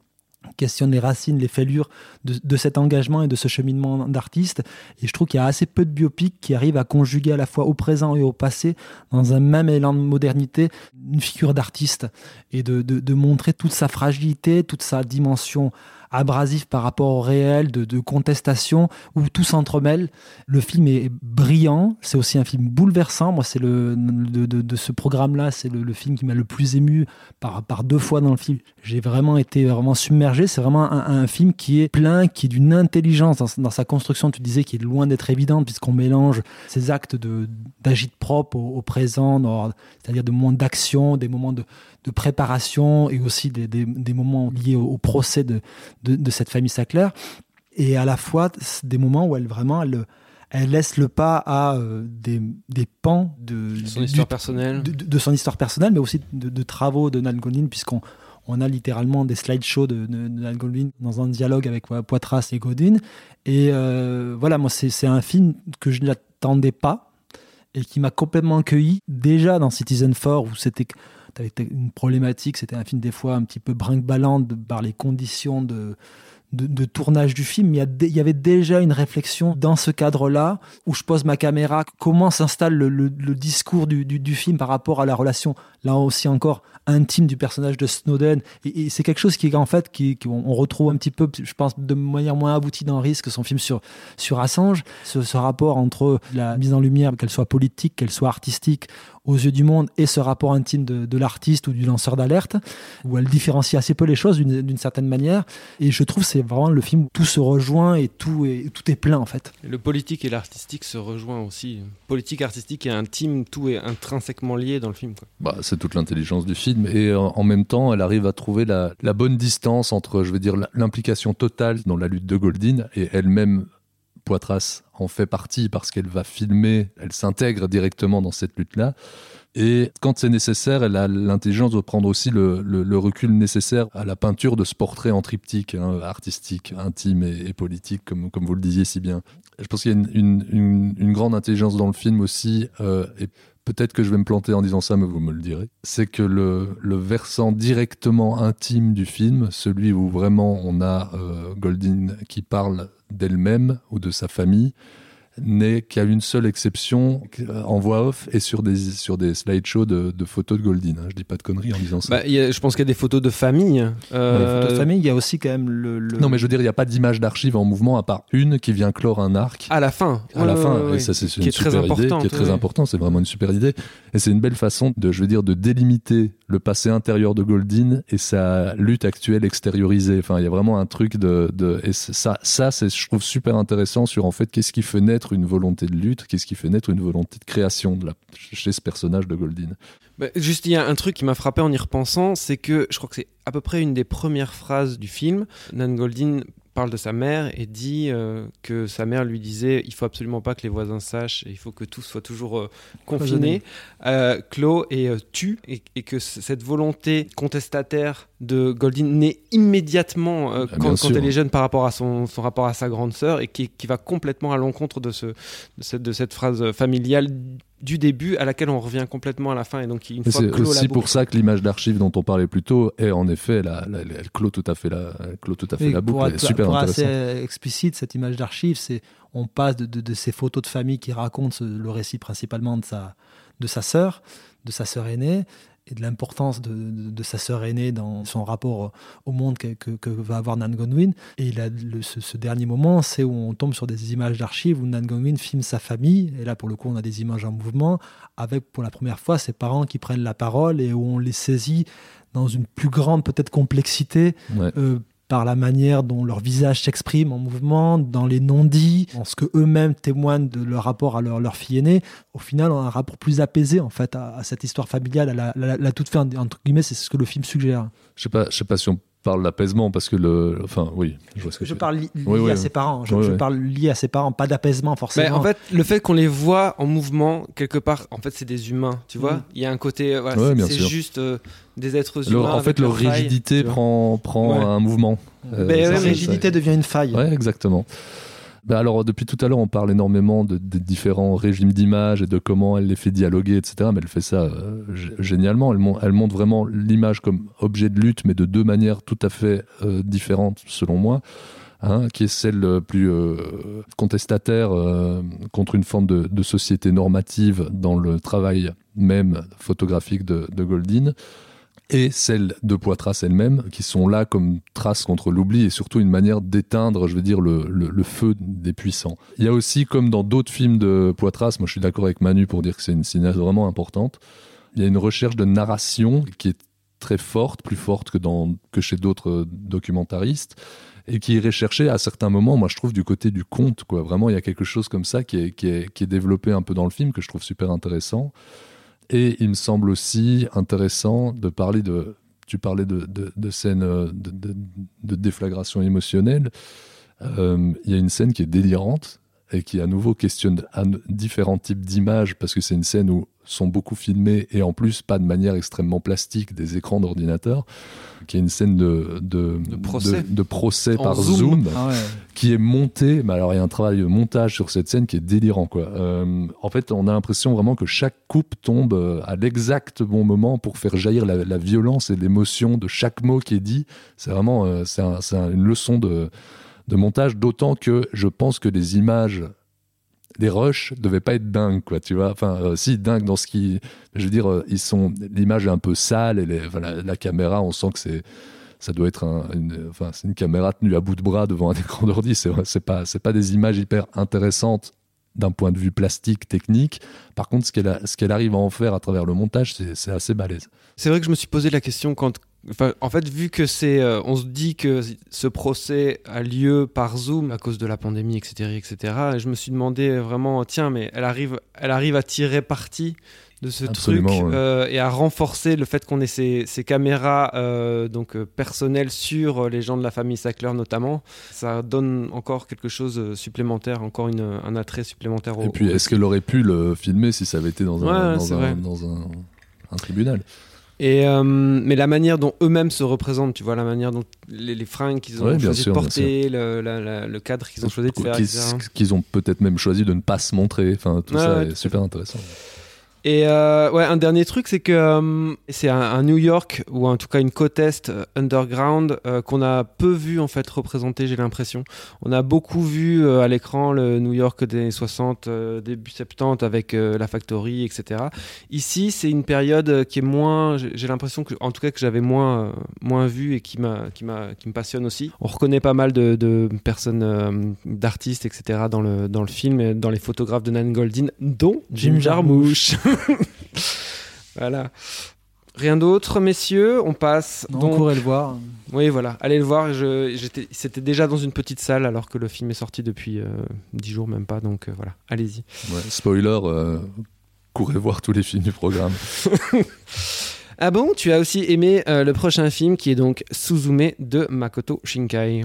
questionne les racines, les fêlures de, cet engagement et de ce cheminement d'artiste. Et je trouve qu'il y a assez peu de biopics qui arrivent à conjuguer à la fois au présent et au passé, dans un même élan de modernité, une figure d'artiste et de, de, montrer toute sa fragilité, toute sa dimension abrasif par rapport au réel, de, contestation, où tout s'entremêle. Le film est brillant, c'est aussi un film bouleversant. Moi, c'est le de, ce programme-là, c'est le, film qui m'a le plus ému par, par deux fois dans le film. J'ai vraiment été vraiment submergé. C'est vraiment un, film qui est plein, qui est d'une intelligence dans, sa construction. Tu disais qui est loin d'être évidente puisqu'on mélange ces actes d'agite propre au, présent, c'est-à-dire des moments d'action, des moments de, préparation et aussi des, des, moments liés au, procès de, de, cette famille Sackler, et à la fois des moments où elle vraiment elle, elle laisse le pas à euh, des, des, pans de, son histoire personnelle, de, son histoire personnelle, mais aussi de, travaux de Nan Goldin, puisqu'on on a littéralement des slideshows de, de, Nan Goldin dans un dialogue avec Poitras et Godin. Et euh, voilà, moi, c'est un film que je n'attendais pas et qui m'a complètement accueilli déjà dans Citizen 4 où c'était une problématique, c'était un film des fois un petit peu brinque-ballant par les conditions de, de, tournage du film, il y, avait déjà une réflexion dans ce cadre-là, où je pose ma caméra, comment s'installe le, discours du, film par rapport à la relation, là aussi encore, intime du personnage de Snowden? Et, c'est quelque chose qui, en fait, qui, on retrouve un petit peu, je pense, de manière moins aboutie dans Risque, son film sur, sur Assange, ce rapport entre la mise en lumière, qu'elle soit politique, qu'elle soit artistique, aux yeux du monde et ce rapport intime de, l'artiste ou du lanceur d'alerte, où elle différencie assez peu les choses d'une certaine manière. Et je trouve c'est vraiment le film où tout se rejoint et tout est, tout est plein en fait. Le politique et l'artistique se rejoignent aussi. Politique, artistique et intime, tout est intrinsèquement lié dans le film. Bah, c'est toute l'intelligence du film et en même temps elle arrive à trouver la, la bonne distance entre, je veux dire, l'implication totale dans la lutte de Goldin et elle-même Poitras en fait partie parce qu'elle va filmer, elle s'intègre directement dans cette lutte-là. Et quand c'est nécessaire, elle a l'intelligence de prendre aussi le, recul nécessaire à la peinture de ce portrait en triptyque, hein, artistique, intime et, politique, comme, vous le disiez si bien. Je pense qu'il y a une, grande intelligence dans le film aussi, euh, et peut-être que je vais me planter en disant ça, mais vous me le direz, c'est que le, versant directement intime du film, celui où vraiment on a euh, Goldin qui parle d'elle-même ou de sa famille, n'est qu'à une seule exception euh, en voix off et sur des, sur des slideshows de, de photos de Goldin. hein. Je dis pas de conneries en disant ça. Bah, il y a- je pense qu'il y a des photos de famille. Les euh, photos de famille, il y a aussi quand même le. le- Non, mais je veux dire, il n'y a pas d'image d'archive en mouvement à part une qui vient clore un arc. À la fin. À la fin, ouais, et ça c'est Qui une est très super idée, qui est importante, très ouais. important, c'est vraiment une super idée. Et c'est une belle façon de, je veux dire, de délimiter le passé intérieur de Goldin et sa lutte actuelle extériorisée. Enfin, il y a vraiment un truc de, de et ça, ça c'est, je trouve super intéressant sur en fait qu'est-ce qui fait naître une volonté de lutte, qu'est-ce qui fait naître une volonté de création de la, chez ce personnage de Goldin. Bah, juste, il y a un truc qui m'a frappé en y repensant, c'est que je crois que c'est à peu près une des premières phrases du film. Nan Goldin parle de sa mère et dit euh, que sa mère lui disait il faut absolument pas que les voisins sachent et il faut que tout soit toujours euh, confiné, euh, clos et euh, tue et, et que cette volonté contestataire de Goldin naît immédiatement euh, Ah, quand, elle est jeune par rapport à son, son rapport à sa grande sœur et qui, qui va complètement à l'encontre de, ce, de, cette, de cette phrase familiale du début à laquelle on revient complètement à la fin et donc une Et fois c'est aussi pour ça que l'image d'archive dont on parlait plus tôt est en effet, la, la- elle clôt tout à fait la, elle clôt tout à fait Et la boucle. pour Elle est super pour intéressante. assez explicite, cette image d'archive, c'est on passe de, de- de ces photos de famille qui racontent ce- le récit principalement de sa, de sa sœur, de sa sœur aînée, et de l'importance de, de- de sa sœur aînée dans son rapport au monde que, que- que va avoir Nan Goldwyn. Et il a le- ce, ce dernier moment, c'est où on tombe sur des images d'archives où Nan Goldwyn filme sa famille, et là pour le coup on a des images en mouvement, avec pour la première fois ses parents qui prennent la parole et où on les saisit dans une plus grande peut-être complexité Ouais. euh, par la manière dont leur visage s'exprime en mouvement, dans les non-dits, en ce que eux-mêmes témoignent de leur rapport à leur, leur fille aînée. Au final, on a un rapport plus apaisé en fait à, cette histoire familiale, à la, la- toute fin entre guillemets, c'est ce que le film suggère. Je sais sais pas si on parle d'apaisement parce que le, enfin oui, je vois ce que Je tu- parle li- lié Oui, oui. à ses parents. Je, Oui, je oui. parle lié à ses parents, pas d'apaisement forcément. Mais en fait, le fait qu'on les voit en mouvement, quelque part, en fait, c'est des humains, tu vois. Mm. Il y a un côté, euh, voilà, Ouais, c'est- juste euh, des êtres humains. en fait, leur rigidité prend, prend Ouais. un mouvement. Euh, Ben ça, ouais, ça- mais rigidité devient une faille. Ouais, exactement. Ben alors, depuis tout à l'heure, on parle énormément de, des différents régimes d'image et de comment elle les fait dialoguer, etc. Mais elle fait ça euh, génialement. Elle, mon- elle montre vraiment l'image comme objet de lutte, mais de deux manières tout à fait euh, différentes, selon moi. Hein, qui est celle euh, plus contestataire contre une forme de, de société normative dans le travail même photographique de, de Goldin et celle de Poitras elle-même, qui sont là comme traces contre l'oubli et surtout une manière d'éteindre, je veux dire, le, feu des puissants. Il y a aussi, comme dans d'autres films de Poitras, moi je suis d'accord avec Manu pour dire que c'est une cinéaste vraiment importante, il y a une recherche de narration qui est très forte, plus forte que, chez d'autres euh, documentaristes, et qui est recherchée à certains moments, moi je trouve, du côté du conte. Quoi. Vraiment, il y a quelque chose comme ça qui est développé un peu dans le film, que je trouve super intéressant. Et il me semble aussi intéressant de parler de. Tu parlais de, de, de scènes euh, de, déflagration émotionnelle. Euh, Il y a une scène qui est délirante et qui à nouveau questionne différents types d'images parce que c'est une scène où sont beaucoup filmés et en plus pas de manière extrêmement plastique des écrans d'ordinateur, qui est une scène de, de, procès. de- de procès En par zoom. zoom, Ah ouais. qui est monté. Mais alors il y a un travail de montage sur cette scène qui est délirant quoi. Euh, en fait, on a l'impression vraiment que chaque coupe tombe euh, à l'exact bon moment pour faire jaillir la, la violence et l'émotion de chaque mot qui est dit. C'est vraiment euh, c'est un- c'est un- une leçon de de montage, d'autant que je pense que les images, les rushs devaient pas être dingues, quoi, tu vois. Enfin, euh, si dingues dans ce qui, je veux dire, euh, ils sont, l'image est un peu sale et la, caméra, on sent que c'est, ça doit être un- une, enfin, c'est une caméra tenue à bout de bras devant un écran d'ordi. C'est, c'est pas, c'est pas des images hyper intéressantes d'un point de vue plastique, technique. Par contre, ce qu'elle, ce qu'elle arrive à en faire à travers le montage, c'est, c'est assez balèze. C'est vrai que je me suis posé la question quand. Enfin, en fait, vu que c'est. euh, on se dit que ce procès a lieu par Zoom à cause de la pandémie, etc. etc. et je me suis demandé vraiment, tiens, mais elle arrive, elle arrive à tirer parti de ce Absolument, truc ouais. euh, et à renforcer le fait qu'on ait ces, ces caméras euh, donc personnelles sur les gens de la famille Sackler notamment. Ça donne encore quelque chose supplémentaire, encore une, un attrait supplémentaire au. Et puis, au- est-ce qu'elle aurait pu le filmer si ça avait été dans un, Ouais, ouais, dans c'est un- vrai. dans un- un tribunal? Et euh, mais la manière dont eux-mêmes se représentent, tu vois, la manière dont les, les fringues qu'ils ont Ouais, choisi sûr, de porter, le, la- la- le cadre qu'ils ont choisi de faire, qu'ils ont peut-être même choisi de ne pas se montrer. Enfin, tout Ouais, ça ouais, est super intéressant. Et euh, ouais, un dernier truc, c'est que euh, c'est un, un New York ou en tout cas une côte est euh, underground euh, qu'on a peu vu en fait représenté, j'ai l'impression. On a beaucoup vu euh, à l'écran le New York des années 60, euh, début 70 avec euh, la Factory, etc. Ici, c'est une période qui est moins, j'ai l'impression que, en tout cas, que j'avais moins, moins vu et qui m'a, qui m'a, qui me passionne aussi. On reconnaît pas mal de, de personnes, euh, d'artistes, etc. dans le dans le film, et dans les photographes de Nan Goldin, dont Jim Jim Jarmusch. voilà. Rien d'autre, messieurs. On passe. On donc... courait le voir. Oui, voilà. Allez le voir. Je, j'étais, c'était déjà dans une petite salle alors que le film est sorti depuis euh, 10 jours, même pas. Donc euh, voilà, allez-y. Ouais, spoiler, euh, courez voir tous les films du programme. Ah bon Tu as aussi aimé euh, le prochain film qui est donc Suzume de Makoto Shinkai.「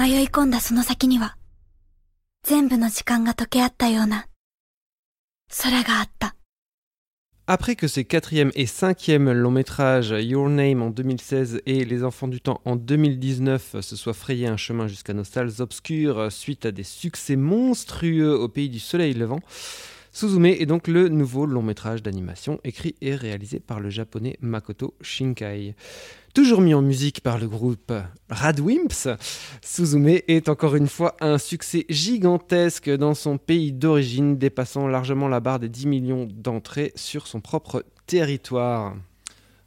迷い込んだその先には全部の時間が溶け合ったような空があった。 Après que ses quatrième et cinquième longs métrages Your Name en 2016 et Les Enfants du Temps en 2019 se soient frayés un chemin jusqu'à nos salles obscures suite à des succès monstrueux au pays du soleil levant, Suzume est donc le nouveau long métrage d'animation écrit et réalisé par le japonais Makoto Shinkai. Toujours mis en musique par le groupe Radwimps, Suzume est encore une fois un succès gigantesque dans son pays d'origine, dépassant largement la barre des 10 millions d'entrées sur son propre territoire.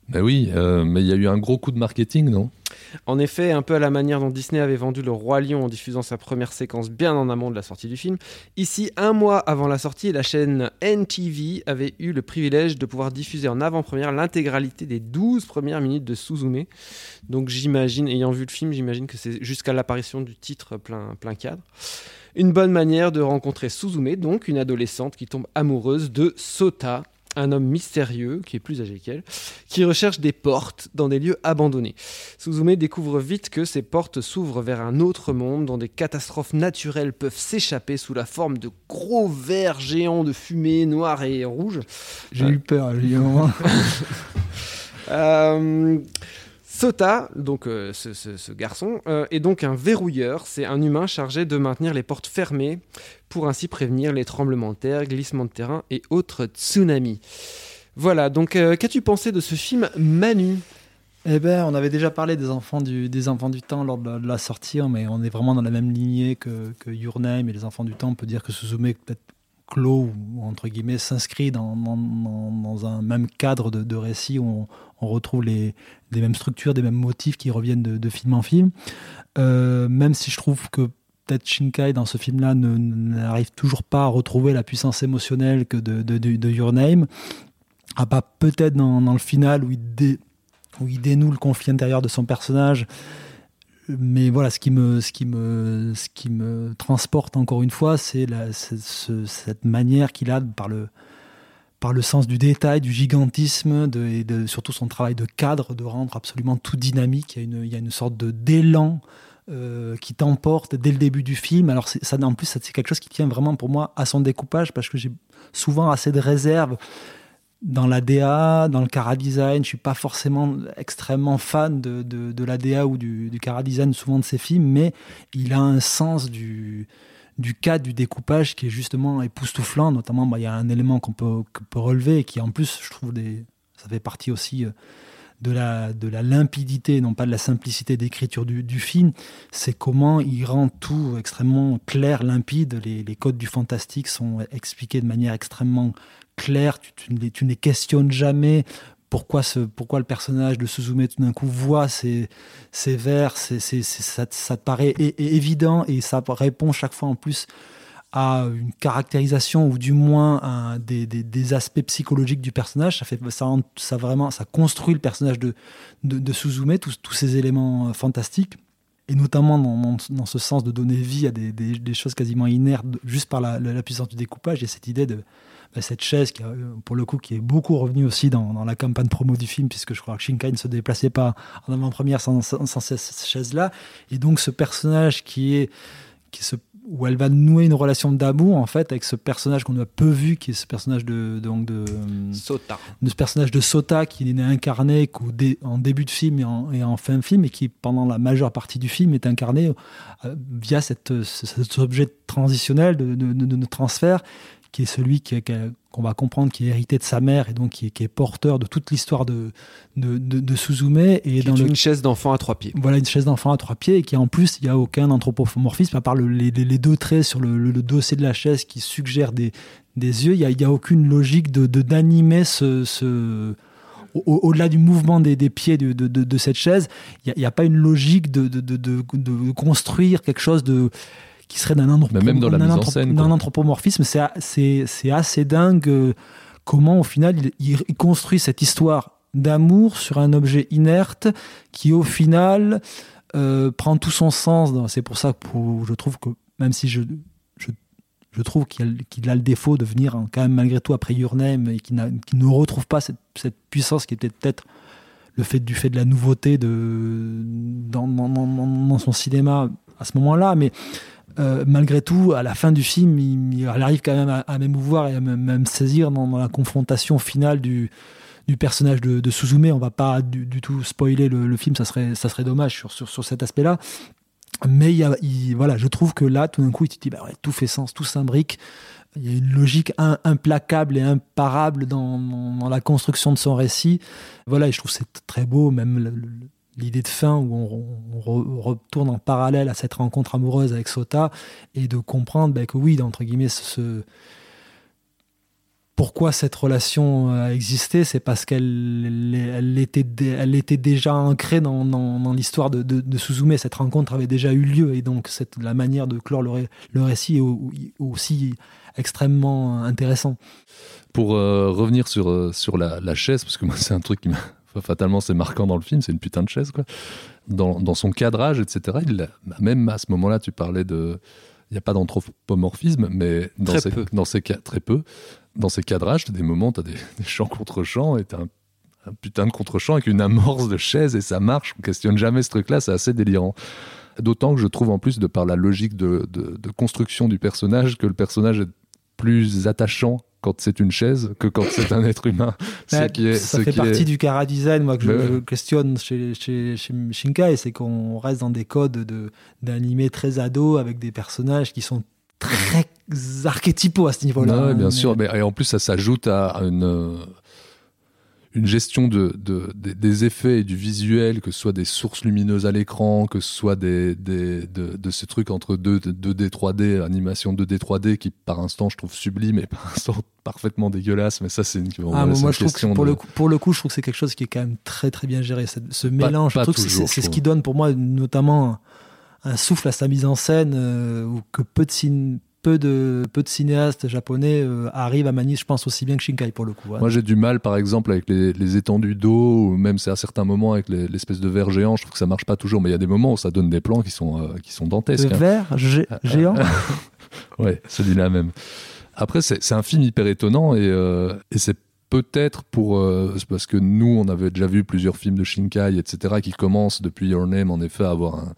Ben oui, euh, mais il y a eu un gros coup de marketing, non? En effet, un peu à la manière dont Disney avait vendu le Roi Lion en diffusant sa première séquence bien en amont de la sortie du film, ici, un mois avant la sortie, la chaîne NTV avait eu le privilège de pouvoir diffuser en avant-première l'intégralité des 12 premières minutes de Suzume. Donc j'imagine, ayant vu le film, j'imagine que c'est jusqu'à l'apparition du titre plein, plein cadre. Une bonne manière de rencontrer Suzume, donc une adolescente qui tombe amoureuse de Sota, un homme mystérieux, qui est plus âgé qu'elle, qui recherche des portes dans des lieux abandonnés. Suzume découvre vite que ces portes s'ouvrent vers un autre monde dont des catastrophes naturelles peuvent s'échapper sous la forme de gros vers géants de fumée noire et rouge. J'ai eu peur, j'ai eu un moment. Euh, Sota, donc euh, ce, garçon, euh, est donc un verrouilleur. C'est un humain chargé de maintenir les portes fermées pour ainsi prévenir les tremblements de terre, glissements de terrain et autres tsunamis. Voilà, donc euh, qu'as-tu pensé de ce film Manu? Eh ben, on avait déjà parlé des enfants du, temps lors de la, sortie, hein, mais on est vraiment dans la même lignée que, que Your et les enfants du temps. On peut dire que Suzume est peut-être clos entre guillemets s'inscrit dans, dans, un même cadre de, récit où on, retrouve les, les mêmes structures, des mêmes motifs qui reviennent de, film en film. Euh, même si je trouve que peut-être Shinkai dans ce film-là n'arrive toujours pas à retrouver la puissance émotionnelle que de, de, Your Name. Part peut-être dans, dans le final où il, dé- où il dénoue le conflit intérieur de son personnage. Mais voilà, ce qui me, ce qui me, ce qui me transporte encore une fois, c'est cette manière qu'il a par le, par le sens du détail, du gigantisme, et surtout son travail de cadre, de rendre absolument tout dynamique. Il y a une, sorte d'élan euh, qui t'emporte dès le début du film. Alors ça, en plus, c'est quelque chose qui tient vraiment pour moi à son découpage parce que j'ai souvent assez de réserves dans la DA, dans le cara design. Je suis pas forcément extrêmement fan de, de, la DA ou du, du cara design souvent de ses films, mais il a un sens du du cadre du découpage qui est justement époustouflant. Notamment, bah, il y a un élément qu'on peut, peut, relever et qui en plus, je trouve, ça fait partie aussi euh, de la, de la limpidité, non pas de la simplicité d'écriture du, film, c'est comment il rend tout extrêmement clair, limpide. Les, les, codes du fantastique sont expliqués de manière extrêmement claire, tu, tu, ne, les questionnes jamais. Pourquoi, ce, pourquoi le personnage de Suzume tout d'un coup voit ces, ces vers, ça, ça, te paraît évident et ça répond chaque fois en plus à une caractérisation ou du moins des, aspects psychologiques du personnage. Ça fait ça, vraiment ça construit le personnage de de, de Suzume, tous, ces éléments euh, fantastiques. Et notamment dans, ce sens de donner vie à des, choses quasiment inertes juste par la, puissance du découpage. Et cette idée de bah, cette chaise qui pour le coup qui est beaucoup revenue aussi dans, la campagne promo du film puisque je crois que Shinkai ne se déplaçait pas en avant-première sans, cette chaise là et donc ce personnage qui est qui se où elle va nouer une relation d'amour en fait avec ce personnage qu'on a peu vu qui est ce personnage de donc de Sota. de ce personnage de Sota qui n'est incarné dé, début de film et en, et en, fin de film et qui pendant la majeure partie du film est incarné euh, via cette, cet objet transitionnel de, de, de, de transfert qui est celui qui, qu'on va comprendre qui est hérité de sa mère et donc qui est, qui est porteur de toute l'histoire de, de, de, de, Suzume. Et qui dans est le... une chaise d'enfant à trois pieds. Voilà, une chaise d'enfant à trois pieds et qui en plus, il n'y a aucun anthropomorphisme à part le, les, les, deux traits sur le, dossier de la chaise qui suggèrent des, des yeux. Il n'y a, y a aucune logique de, d'animer ce, ce au-delà du mouvement des, des pieds de, de, de, de, cette chaise, il n'y a, a, pas une logique de, de, de, de, construire quelque chose de, qui serait d'un anthropo anthropomorphisme. C'est assez dingue euh, comment, au final, il, il, construit cette histoire d'amour sur un objet inerte qui, au final, euh, prend tout son sens. C'est pour ça que pour, je trouve que, même si je, je, je trouve qu'il a, qu a, le défaut de venir hein, quand même malgré tout après Your Name et qui, qui ne retrouve pas cette, cette puissance qui était peut-être le fait du fait de la nouveauté de dans, dans, dans, dans son cinéma à ce moment-là mais euh, malgré tout, à la fin du film, il, arrive quand même à, m'émouvoir et à me, saisir dans, la confrontation finale du, du personnage de, de, Suzume. On va pas du, tout spoiler le, film, ça serait, ça serait dommage sur, sur, sur cet aspect-là. Mais il y a, il, voilà, je trouve que là, tout d'un coup, il te dit, bah ouais, tout fait sens, tout s'imbrique. Il y a une logique implacable et imparable dans, la construction de son récit. Voilà, et je trouve c'est très beau, même le, l'idée de fin où on, on re, retourne en parallèle à cette rencontre amoureuse avec Sota et de comprendre bah, que oui, entre guillemets, pourquoi cette relation a existé, c'est parce qu'elle elle était, elle était déjà ancrée dans, dans, l'histoire de, de, Suzume. Cette rencontre avait déjà eu lieu et donc cette, la manière de clore le, le récit est aussi extrêmement intéressant. Pour euh, revenir sur, euh, sur la, la chaise, parce que moi c'est un truc qui m'a fatalement c'est marquant dans le film, c'est une putain de chaise quoi. Dans, dans son cadrage, etc. Il, même à ce moment-là, tu parlais de, il n'y a pas d'anthropomorphisme, mais dans très ces, peu. dans ces cas très peu, dans ces cadrages, as des moments, tu as des, des chants contre chants et tu un, un putain de contre-champ avec une amorce de chaise et ça marche. On questionne jamais ce truc-là, c'est assez délirant. D'autant que je trouve en plus de par la logique de, de, de construction du personnage que le personnage est plus attachant quand c'est une chaise que quand c'est un être humain. Qui est, ça fait partie est... du cara design moi, que je, je questionne chez, chez, chez Shinkai, c'est qu'on reste dans des codes d'animé très ado avec des personnages qui sont très archétypaux à ce niveau-là. Bien mais... sûr, mais et en plus ça s'ajoute à une une gestion de, de, de, des effets et du visuel, que ce soit des sources lumineuses à l'écran, que ce soit des, des, de, ces trucs entre 2, 2D, 3D, animation 2D, 3D, qui par instant je trouve sublime et par instant parfaitement dégueulasse, mais ça c'est une, ah, moi, je trouve que pour, de... le coup, pour le coup, je trouve que c'est quelque chose qui est quand même très très bien géré. Ce, ce mélange, pas, pas c'est ce qui donne pour moi notamment un, souffle à sa mise en scène euh, que peu de signes peu de, peu de cinéastes japonais euh, arrivent à manier, je pense, aussi bien que Shinkai pour le coup. Hein. Moi, j'ai du mal, par exemple, avec les, les étendues d'eau, ou même c'est à certains moments avec l'espèce de verre géant. Je trouve que ça marche pas toujours, mais il y a des moments où ça donne des plans qui sont, euh, qui sont dantesques. Le hein. verre gé géant Ouais, celui-là même. Après, c'est un film hyper étonnant et, euh, et c'est peut-être pour euh, parce que nous on avait déjà vu plusieurs films de Shinkai etc qui commencent depuis Your Name en effet à avoir un,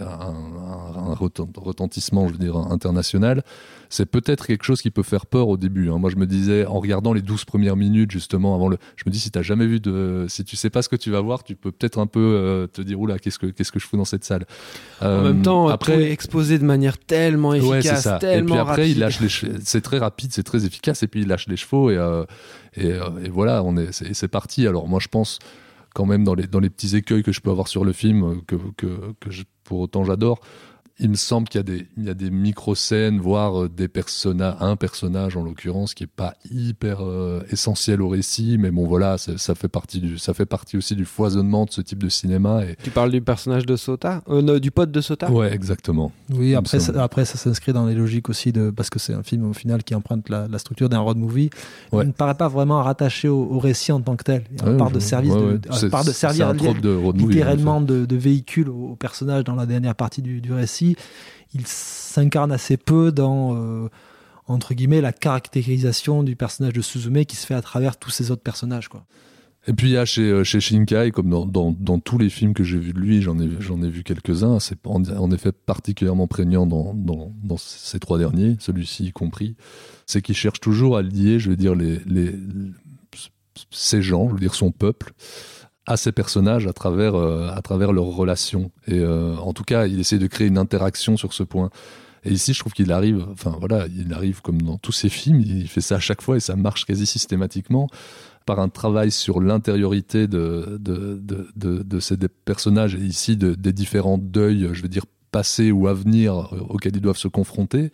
un, un, un retentissement, je veux dire, international, c'est peut-être quelque chose qui peut faire peur au début. Hein. Moi, je me disais, en regardant les 12 premières minutes, justement, avant le. Je me dis, si tu jamais vu de. Si tu sais pas ce que tu vas voir, tu peux peut-être un peu euh, te dire, oula, qu'est-ce que, qu'est-ce que je fous dans cette salle En même temps, après. est exposé de manière tellement efficace, ouais, tellement Et puis après, rapide. il lâche les C'est très rapide, c'est très efficace, et puis il lâche les chevaux, et, euh, et, euh, et, voilà, on est, c'est, c'est parti. Alors, moi, je pense quand même dans les, petits écueils que je peux avoir sur le film, que, que, pour autant j'adore, il me semble qu'il y a des, il y a des micro-scènes, voire des personnages, un personnage en l'occurrence, qui est pas hyper euh, essentiel au récit, mais bon voilà, ça fait partie du, ça fait partie aussi du foisonnement de ce type de cinéma. Et... Tu parles du personnage de Sota, euh, non, du pote de Sota? Ouais, exactement. Oui, après ça, après ça s'inscrit dans les logiques aussi de, parce que c'est un film au final qui emprunte la, la structure d'un road movie. Ouais. Il ne paraît pas vraiment rattaché au, au, récit en tant que tel. Il ouais, part de service, ouais, de, part de servir de littéralement de, de, véhicule au, au personnage dans la dernière partie du, du récit il s'incarne assez peu dans euh, entre guillemets la caractérisation du personnage de Suzume qui se fait à travers tous ces autres personnages quoi. Et puis il y a chez, chez Shinkai, comme dans, dans, tous les films que j'ai vus de lui, j'en ai, j'en ai vu quelques-uns, c'est en, effet particulièrement prégnant dans, dans, ces trois derniers, celui-ci y compris, c'est qu'il cherche toujours à lier, je veux dire, les, ces gens, je veux dire son peuple, à ces personnages à travers, euh, à travers leurs relations. Et euh, en tout cas, il essaie de créer une interaction sur ce point. Et ici, je trouve qu'il arrive, enfin voilà, il arrive comme dans tous ses films, il fait ça à chaque fois et ça marche quasi systématiquement par un travail sur l'intériorité de, de, de, de, ces personnages et ici de, des différents deuils, je veux dire, passés ou à venir auxquels ils doivent se confronter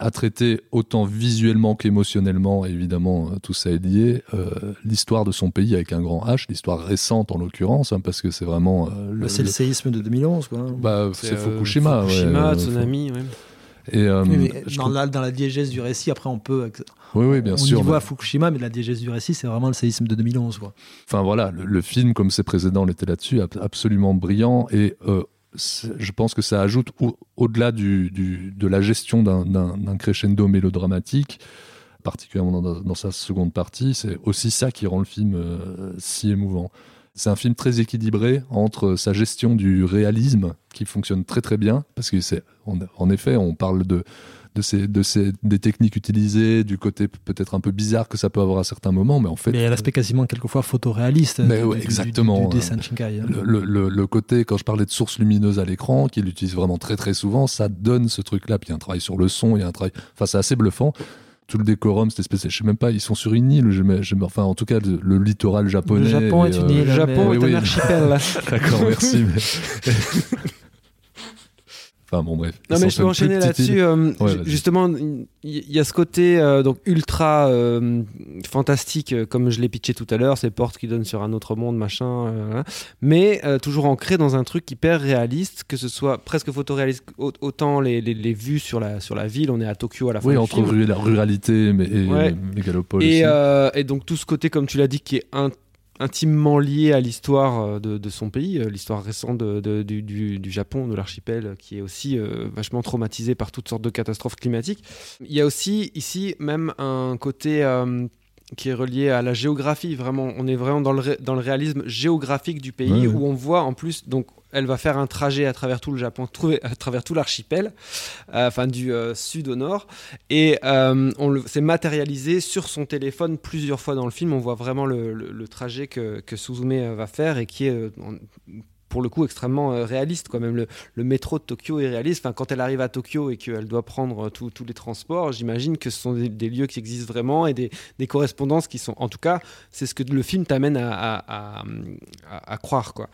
à traiter autant visuellement qu'émotionnellement, évidemment, tout ça est lié, euh, l'histoire de son pays avec un grand H, l'histoire récente en l'occurrence, hein, parce que c'est vraiment... Euh, le, c'est le séisme de 2011, quoi. Bah, c'est Fukushima. Fukushima, ouais, tsunami, ouais. Et, euh, oui, dans, la, dans, la, diégèse du récit, après on peut. Oui, oui, bien on sûr. On y voit Fukushima, mais la diégèse du récit, c'est vraiment le séisme de 2011. Quoi. Enfin voilà, le, le film, comme ses précédents l'étaient là-dessus, absolument brillant. Et euh, je pense que ça ajoute, au, au-delà de la gestion d'un crescendo mélodramatique, particulièrement dans, sa seconde partie, c'est aussi ça qui rend le film euh, si émouvant. C'est un film très équilibré entre sa gestion du réalisme, qui fonctionne très très bien, parce que effet, on parle de, de, ces, de ces, des techniques utilisées, du côté peut-être un peu bizarre que ça peut avoir à certains moments, mais en fait. Mais il y a l'aspect quasiment quelquefois photoréaliste. Mais du, ouais, exactement. Du, du, dessin de Shinkai. Hein. Le, le, le, côté, quand je parlais de source lumineuse à l'écran, qu'il utilise vraiment très très souvent, ça donne ce truc-là. Puis il y a un travail sur le son, il y a un travail. Enfin, c'est assez bluffant tout le décorum, cette espèce, je sais même pas, ils sont sur une île, je je enfin en tout cas le, le littoral japonais. Le Japon est une île, le Japon mais... est un archipel. D'accord, merci. Mais... Enfin bon bref. Non mais je peux enchaîner là-dessus. Euh, ouais, justement, il y, y, a ce côté euh, donc ultra euh, fantastique, comme je l'ai pitché tout à l'heure, ces portes qui donnent sur un autre monde, machin. mais toujours ancré dans un truc hyper réaliste, que ce soit presque photoréaliste. Autant les, les, les, vues sur la sur la ville, on est à Tokyo à la fin. Oui, du entre film. la ruralité mais, et ouais. mégalopole. Et, et, donc tout ce côté, comme tu l'as dit, qui est un intimement lié à l'histoire de, de, son pays, l'histoire récente du, Japon, de l'archipel, qui est aussi euh, vachement traumatisé par toutes sortes de catastrophes climatiques. Il y a aussi ici même un côté euh, qui est relié à la géographie. Vraiment, on est vraiment dans le, ré, dans le réalisme géographique du pays, Ouais, où on voit en plus donc elle va faire un trajet à travers tout le Japon, à travers tout l'archipel, euh, enfin du euh, sud au nord, et euh, on s'est matérialisé sur son téléphone plusieurs fois dans le film. On voit vraiment le, le, le trajet que, que, Suzume va faire et qui est pour le coup extrêmement réaliste quoi même le, métro de Tokyo est réaliste enfin quand elle arrive à Tokyo et qu'elle doit prendre tous les transports j'imagine que ce sont des, lieux qui existent vraiment et des, correspondances qui sont en tout cas c'est ce que le film t'amène à, croire quoi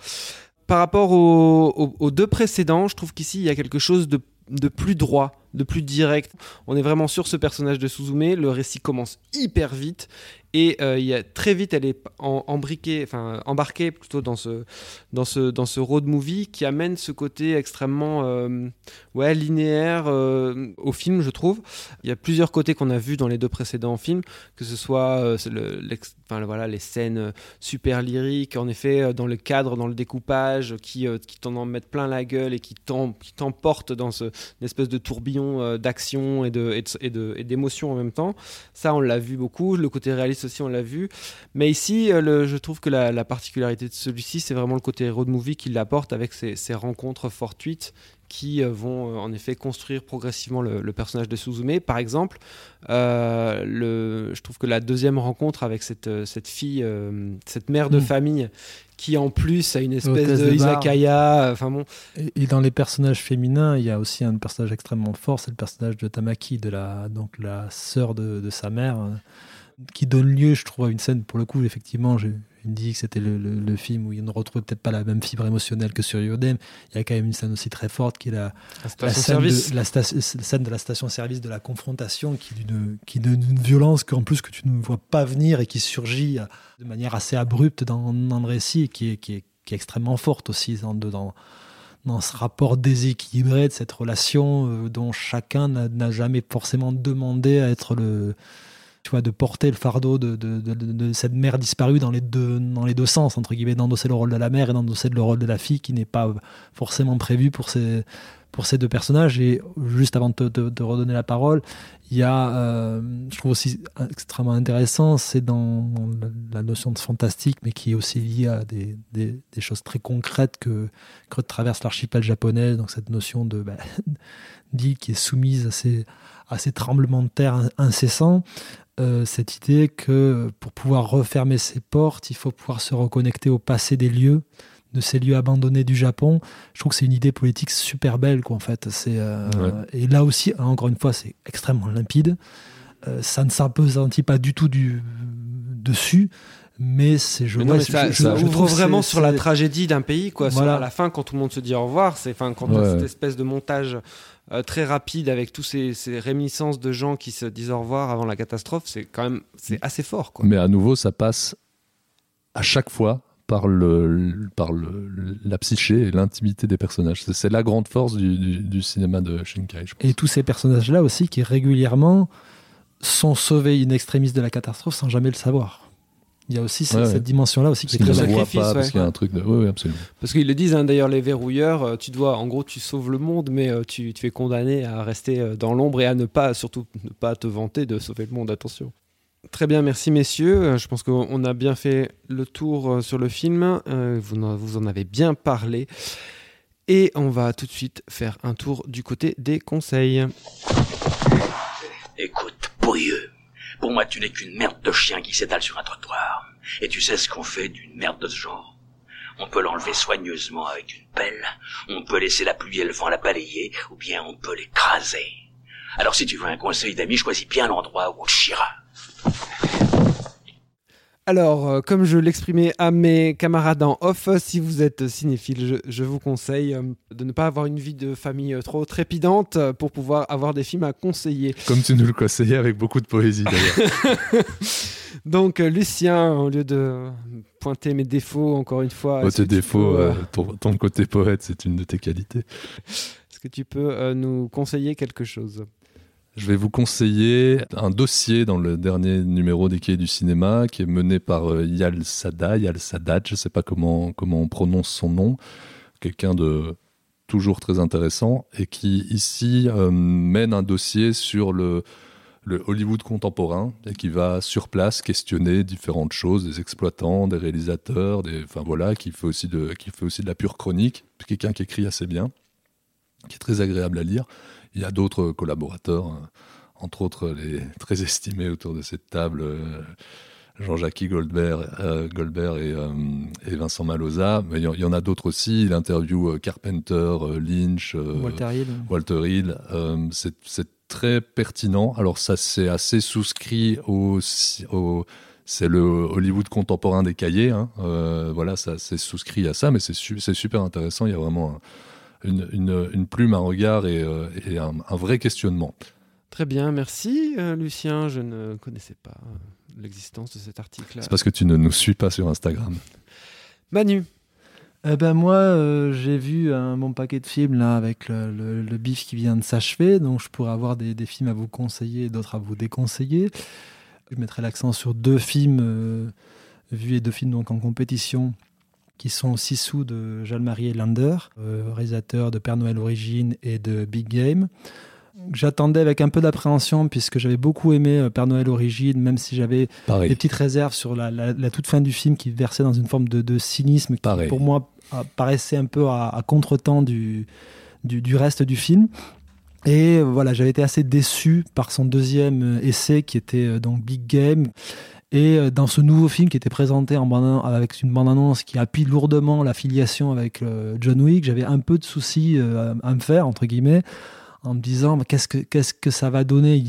par rapport aux, deux précédents, je trouve qu'ici il y a quelque chose de, de, plus droit, de plus direct. On est vraiment sur ce personnage de Suzume. Le récit commence hyper vite et euh, y a, très vite elle est en, enfin embarquée plutôt dans ce, dans ce, dans ce road movie qui amène ce côté extrêmement euh, ouais, linéaire euh, au film, je trouve. Il y a plusieurs côtés qu'on a vus dans les deux précédents films, que ce soit le, voilà, les scènes super lyriques, en effet, dans le cadre, dans le découpage, qui, qui t'en en mettent plein la gueule et qui t'emportent dans ce, une espèce de tourbillon d'action et d'émotion de, et de, et de, en même temps. Ça, on l'a vu beaucoup. Le côté réaliste aussi, on l'a vu. Mais ici, euh, le, je trouve que la, la particularité de celui-ci, c'est vraiment le côté road movie qu'il apporte avec ses, ses rencontres fortuites qui euh, vont euh, en effet construire progressivement le, le personnage de Suzume. Par exemple, euh, le, je trouve que la deuxième rencontre avec cette, cette fille, euh, cette mère de Mm. famille, qui en plus a une espèce de de izakaya, enfin bon, Et, et dans les personnages féminins, il y a aussi un personnage extrêmement fort, c'est le personnage de Tamaki, de la, donc la sœur de, de sa mère, euh, qui donne lieu, je trouve, à une scène, pour le coup, effectivement, j'ai je me dis que c'était le, le- le film où il ne retrouve peut-être pas la même fibre émotionnelle que sur Yodem. Il y a quand même une scène aussi très forte qui est la, La station scène, service. de, la, sta- scène de la station-service, de la confrontation, qui est d'une qui d'une violence qu'en plus que tu ne vois pas venir et qui surgit de manière assez abrupte dans, dans le récit et qui est, qui est, qui est extrêmement forte aussi dans, dans, dans ce rapport déséquilibré de cette relation euh, dont chacun n'a jamais forcément demandé à être le de porter le fardeau de, cette mère disparue dans les, deux, dans les deux sens, entre guillemets, d'endosser le rôle de la mère et d'endosser le rôle de la fille qui n'est pas forcément prévu pour ces, deux personnages. Et juste avant de te, redonner la parole, il y a, euh, je trouve aussi extrêmement intéressant, c'est dans la, notion de fantastique, mais qui est aussi liée à des, choses très concrètes que, traverse l'archipel japonais, donc cette notion de bah, d'île qui est soumise à ces, tremblements de terre in- incessants. Euh, cette idée que pour pouvoir refermer ses portes, il faut pouvoir se reconnecter au passé des lieux, de ces lieux abandonnés du Japon. Je trouve que c'est une idée politique super belle, quoi, en fait. C'est, euh, Ouais. Et là aussi, hein, encore une fois, c'est extrêmement limpide. Euh, ça ne s'apesantit pas du tout du, dessus, mais c'est je, Mais non, ouais, mais ça, je- je- ça je ouvre trouve vraiment sur la tragédie d'un pays, quoi. Sur- Voilà. à la fin, quand tout le monde se dit au revoir, c'est enfin quand Ouais, cette espèce de montage euh, très rapide avec tous ces, ces réminiscences de gens qui se disent au revoir avant la catastrophe, c'est quand même c'est assez fort, quoi. Mais à nouveau, ça passe à chaque fois par, le, par le, la psyché et l'intimité des personnages. C'est- C'est la grande force du, du- du cinéma de Shinkai. je pense. Et tous ces personnages-là aussi qui régulièrement sont sauvés in extremis de la catastrophe sans jamais le savoir. Il y a aussi cette, Ouais, dimension-là aussi qui est très sacrifice, pas, parce qu'il y a un truc de... Oui, oui, absolument. Parce qu'ils le disent hein, d'ailleurs, les verrouilleurs, euh, tu dois, en gros, tu sauves le monde, mais euh, tu, tu es condamné à rester euh, dans l'ombre et à ne pas, surtout, ne pas te vanter de sauver le monde. Attention. Très bien, merci messieurs. Euh, Je pense qu'on a bien fait le tour euh, sur le film. Euh, vous, en, avez bien parlé. Et on va tout de suite faire un tour du côté des conseils. Écoute, pourrieux. Pour moi, tu n'es qu'une merde de chien qui s'étale sur un trottoir. Et tu sais ce qu'on fait d'une merde de ce genre? On peut l'enlever soigneusement avec une pelle, on peut laisser la pluie et le vent la balayer, ou bien on peut l'écraser. Alors si tu veux un conseil d'ami, choisis bien l'endroit où on te chiera. Alors, euh, comme je l'exprimais à mes camarades en off, si vous êtes cinéphile, je, je vous conseille euh, de ne pas avoir une vie de famille euh, trop trépidante pour pouvoir avoir des films à conseiller. Comme tu nous le conseillais avec beaucoup de poésie d'ailleurs. Donc, Lucien, au lieu de pointer mes défauts, encore une fois, Oh, tes défauts, peux, euh, ton, ton côté poète, c'est une de tes qualités. est-ce que tu peux euh, nous conseiller quelque chose? Je vais vous conseiller un dossier dans le dernier numéro des Cahiers du cinéma qui est mené par euh, Yal Sada, Yal Sadat, je ne sais pas comment, comment on prononce son nom, quelqu'un de toujours très intéressant et qui ici euh, mène un dossier sur le, le Hollywood contemporain et qui va sur place questionner différentes choses, des exploitants, des réalisateurs, des, enfin voilà, qui fait aussi de, qui fait aussi de la pure chronique, quelqu'un qui écrit assez bien, qui est très agréable à lire. Il y a d'autres collaborateurs, hein, entre autres les très estimés autour de cette table, euh, Jean-Jacques Goldberg, euh, Goldberg et, euh, et Vincent Maloza. Mais il y en- a d'autres aussi. Il interview euh, Carpenter, euh, Lynch, euh, Walter Hill. Walter Hill. Euh, c'est très pertinent. Alors ça, c'est assez souscrit au, au- c'est le Hollywood contemporain des cahiers. hein. Euh, voilà, ça c'est souscrit à ça, mais c'est su- c'est super intéressant. Il y a vraiment un- une, une- une plume, un regard et, euh, et un, un vrai questionnement. Très bien, merci euh, Lucien. Je ne connaissais pas euh, l'existence de cet article. C'est parce que tu ne nous suis pas sur Instagram. Manu. Eh ben moi, euh, j'ai vu un bon paquet de films là avec le, le- le bif qui vient de s'achever, donc je pourrais avoir des, des films à vous conseiller et d'autres à vous déconseiller. Je mettrai l'accent sur deux films euh, vus et deux films donc en compétition qui sont Sissou de Jean-Marie Lander, euh, réalisateur de Père Noël Origine et de Big Game. J'attendais avec un peu d'appréhension puisque j'avais beaucoup aimé euh, Père Noël Origine, même si j'avais des petites réserves sur la, la- la toute fin du film qui versait dans une forme de, de cynisme qui, Pareil. pour moi, paraissait un peu à, à contretemps du, du, du reste du film. Et euh, voilà, j'avais été assez déçu par son deuxième essai qui était donc Big Game. Et euh, dans ce nouveau film qui était présenté avec une bande-annonce qui appuie lourdement la filiation avec euh, John Wick, j'avais un peu de soucis euh, à me faire, entre guillemets, en me disant qu'est-ce que, que ça va donner?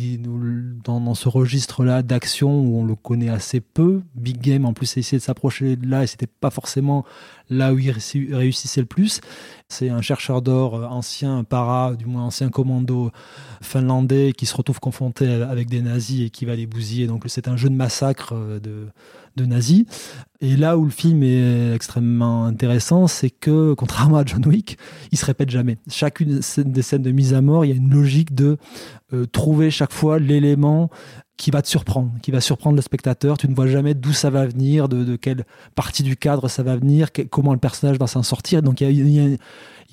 Dans, dans ce registre-là d'action où on le connaît assez peu. Big Game, en plus, a essayé de s'approcher de là et c'était pas forcément là où il réussi- réussissait le plus. C'est un chercheur d'or, euh, ancien para, du moins ancien commando finlandais qui se retrouve confronté avec des nazis et qui va les bousiller. Donc c'est un jeu de massacre euh, de, de nazis. Et là où le film est extrêmement intéressant, c'est que contrairement à John Wick, il se répète jamais. Chacune des scènes de mise à mort, il y a une logique de euh, trouver chaque fois l'élément qui va te surprendre, qui va surprendre le spectateur. Tu ne vois jamais d'où ça va venir, de, quelle partie du cadre ça va venir, comment le personnage va s'en sortir. Donc il y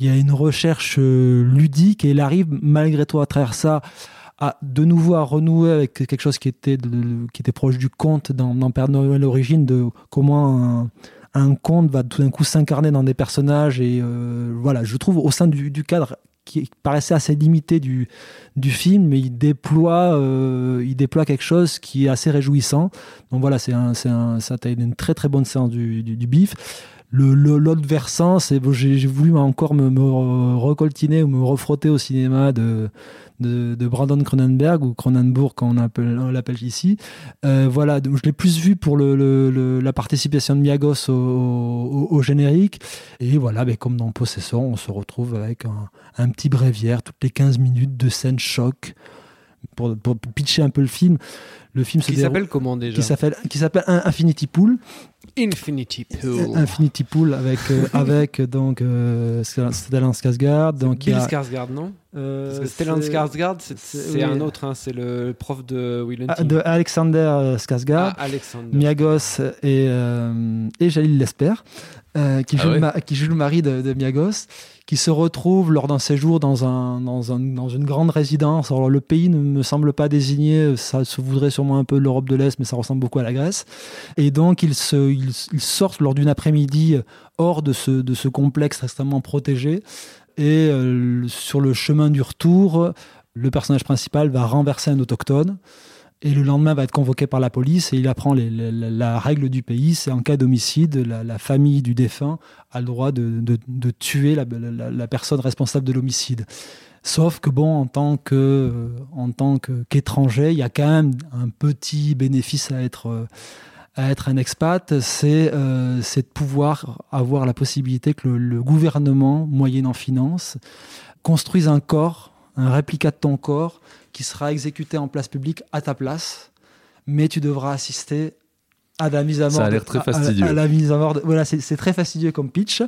y a une recherche euh, ludique et il arrive malgré tout à travers ça à de nouveau à renouer avec quelque chose qui était, qui était proche du conte dans, dans Père Noël l'origine, de comment un, conte va tout d'un coup s'incarner dans des personnages. Et euh, voilà, je trouve au sein du, cadre qui paraissait assez limité du, du film, mais il déploie, euh, il déploie quelque chose qui est assez réjouissant. Donc voilà, c'est un, ça a été une très très bonne séance du, du, du bif. L'autre versant, c'est j'ai voulu encore me, me recoltiner ou me refrotter au cinéma de, de, Brandon Cronenberg ou Cronenberg comme on, appelle, on l'appelle ici. Euh, voilà, je l'ai plus vu pour la participation de Miagos au, générique. Et voilà, ben, comme dans Possessor, on se retrouve avec un, un petit bréviaire toutes les 15 minutes de scène choc. Pour, pour pitcher un peu le film, le film se Qui s'appelle comment déjà Qui s'appelle qui s'appelle Infinity Pool. Infinity Pool. Infinity Pool avec euh, avec donc euh, Stellan Skarsgård donc Bill a- Skarsgård, non Euh, Stellan Skarsgård, c'est, oui. un autre, hein, c'est le prof de Will Ah, Hunting. de Alexander euh, Skarsgård, Ah, Alexander. Miagos et, euh, et Jalil Lesper, euh, qui, Ah joue le ouais ma- qui joue le mari de, de Miagos, qui se retrouve lors d'un séjour dans, un, dans, un- dans une grande résidence. Alors le pays ne me semble pas désigné, ça se voudrait un peu l'Europe de l'Est, mais ça ressemble beaucoup à la Grèce. Et donc ils, sortent lors d'une après-midi hors de ce, de ce complexe extrêmement protégé. Et euh, sur le chemin du retour, le personnage principal va renverser un autochtone. Et le lendemain va être convoqué par la police et il apprend la, règle du pays, c'est en cas d'homicide, la, famille du défunt a le droit de, tuer la, personne responsable de l'homicide. Sauf que bon, en tant euh, qu'étranger, il y a quand même un petit bénéfice à être euh, un expat, c'est euh, c'est de pouvoir avoir la possibilité que le, le gouvernement, moyennant finance, construise un corps, un réplica de ton corps, qui sera exécuté en place publique à ta place, mais tu devras assister à la mise à mort. Ça a l'air très à- à- fastidieux. À, la mise à mort. de- voilà, c'est très fastidieux comme pitch.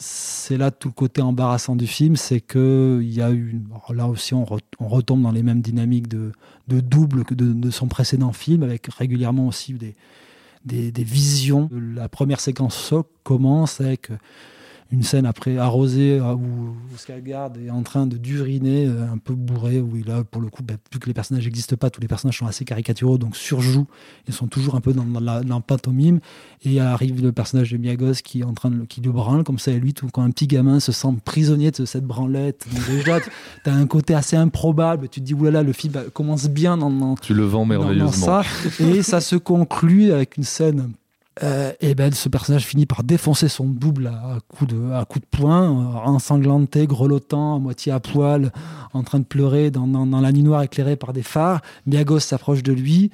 C'est là tout le côté embarrassant du film, c'est que il y a eu là aussi on, re- on retombe dans les mêmes dynamiques de, de double que de, de son précédent film, avec régulièrement aussi des, des, des visions. La première séquence commence avec une scène après arrosée euh, où Skarsgård est en train de d'uriner euh, un peu bourré où il a pour le coup bah, vu que les personnages n'existent pas tous les personnages sont assez caricaturaux donc surjouent ils sont toujours un peu dans, dans la, dans la pantomime et arrive le personnage de Miagos qui est en train de le- qui le branle comme ça et lui tout quand un petit gamin se sent prisonnier de cette branlette donc déjà tu as un côté assez improbable tu te dis oulala le film bah, commence bien dans, dans- Tu le vends dans merveilleusement. ça et ça se conclut avec une scène euh, et ben ce personnage finit par défoncer son double à, coups de à coups de poing, euh, ensanglanté, grelottant, à moitié à poil, en train de pleurer dans, dans, la nuit noire éclairée par des phares. Miagos s'approche de lui,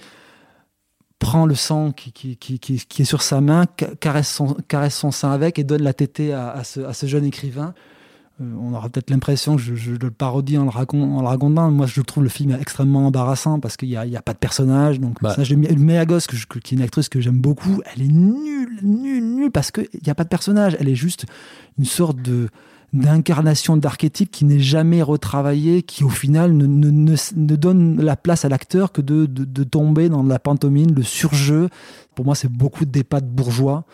prend le sang qui, qui, qui, qui, est sur sa main, ca- caresse son, caresse son sein avec et donne la tétée à, à ce jeune écrivain. Euh, on aura peut-être l'impression que je, je le parodie en le, racon- en le racontant. Moi, je trouve le film extrêmement embarrassant parce qu'il n'y a, il y a pas de personnage. Donc, Mi- Meagos, que je- que- qui est une actrice que j'aime beaucoup, elle est nulle, nulle, nulle parce qu'il n'y a pas de personnage. Elle est juste une sorte de d'incarnation d'archétype qui n'est jamais retravaillée, qui au final ne, ne, ne, ne donne la place à l'acteur que de, de, de tomber dans la pantomime, le surjeu. Pour moi, c'est beaucoup de dépats de bourgeois.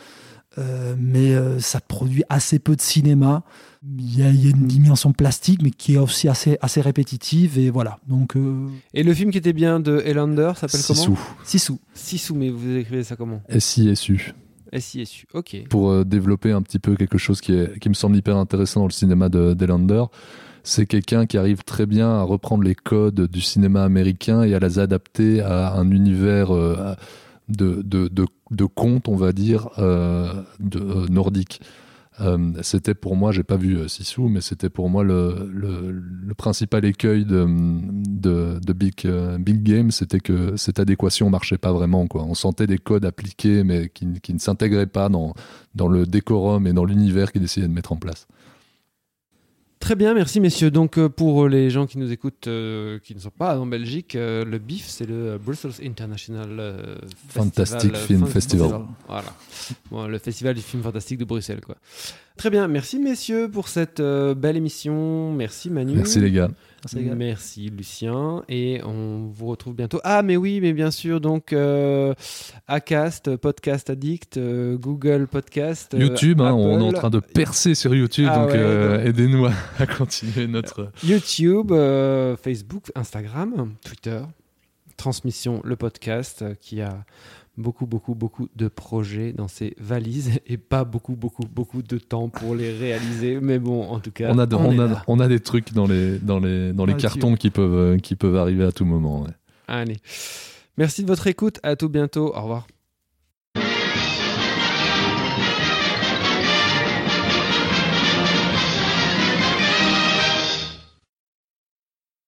Euh, mais euh, ça produit assez peu de cinéma. Il y, a, il y, a, une dimension plastique, mais qui est aussi assez, assez répétitive. Et voilà. Donc, euh... Et le film qui était bien de Elander s'appelle comment? Sissou. Sissou, mais vous écrivez ça comment? S-I-S-U. SISU, ok. Pour euh, développer un petit peu quelque chose qui, est, qui me semble hyper intéressant dans le cinéma d'Elander, c'est quelqu'un qui arrive très bien à reprendre les codes du cinéma américain et à les adapter à un univers de, de, de, de contes, on va dire, euh, euh, nordique. Euh, c'était pour moi, j'ai pas vu Sissou, mais c'était pour moi le, le, principal écueil de, de, de Big, Big Game, c'était que cette adéquation marchait pas vraiment. Quoi. On sentait des codes appliqués, mais qui, qui ne s'intégraient pas dans, dans le décorum et dans l'univers qu'il essayait de mettre en place. Très bien, merci messieurs. Donc euh, pour les gens qui nous écoutent, euh, qui ne sont pas en Belgique, euh, le BIF, c'est le Brussels International euh, Fantastic Festival, Film Festival. Festival. Voilà, bon, le festival du film fantastique de Bruxelles, quoi. Très bien, merci messieurs pour cette euh, belle émission. Merci Manu. Merci les gars. Merci, les gars. Merci Lucien et on vous retrouve bientôt. Ah mais oui, mais bien sûr donc euh, Acast, Podcast Addict, euh, Google Podcast, euh, YouTube, hein, on est en train de percer sur YouTube, Ah donc ouais, euh, donc- aidez-nous à, à continuer notre. YouTube, euh, Facebook, Instagram, Twitter, Transmission, le podcast euh, qui a beaucoup, beaucoup, beaucoup de projets dans ses valises et pas beaucoup, beaucoup, beaucoup de temps pour les réaliser. Mais bon, en tout cas, On a, de- on on est a, là. on a des trucs dans les, dans les, dans les Ah, tu- cartons qui peuvent, euh, qui peuvent arriver à tout moment. ouais. Allez. Merci de votre écoute. À tout bientôt. Au revoir.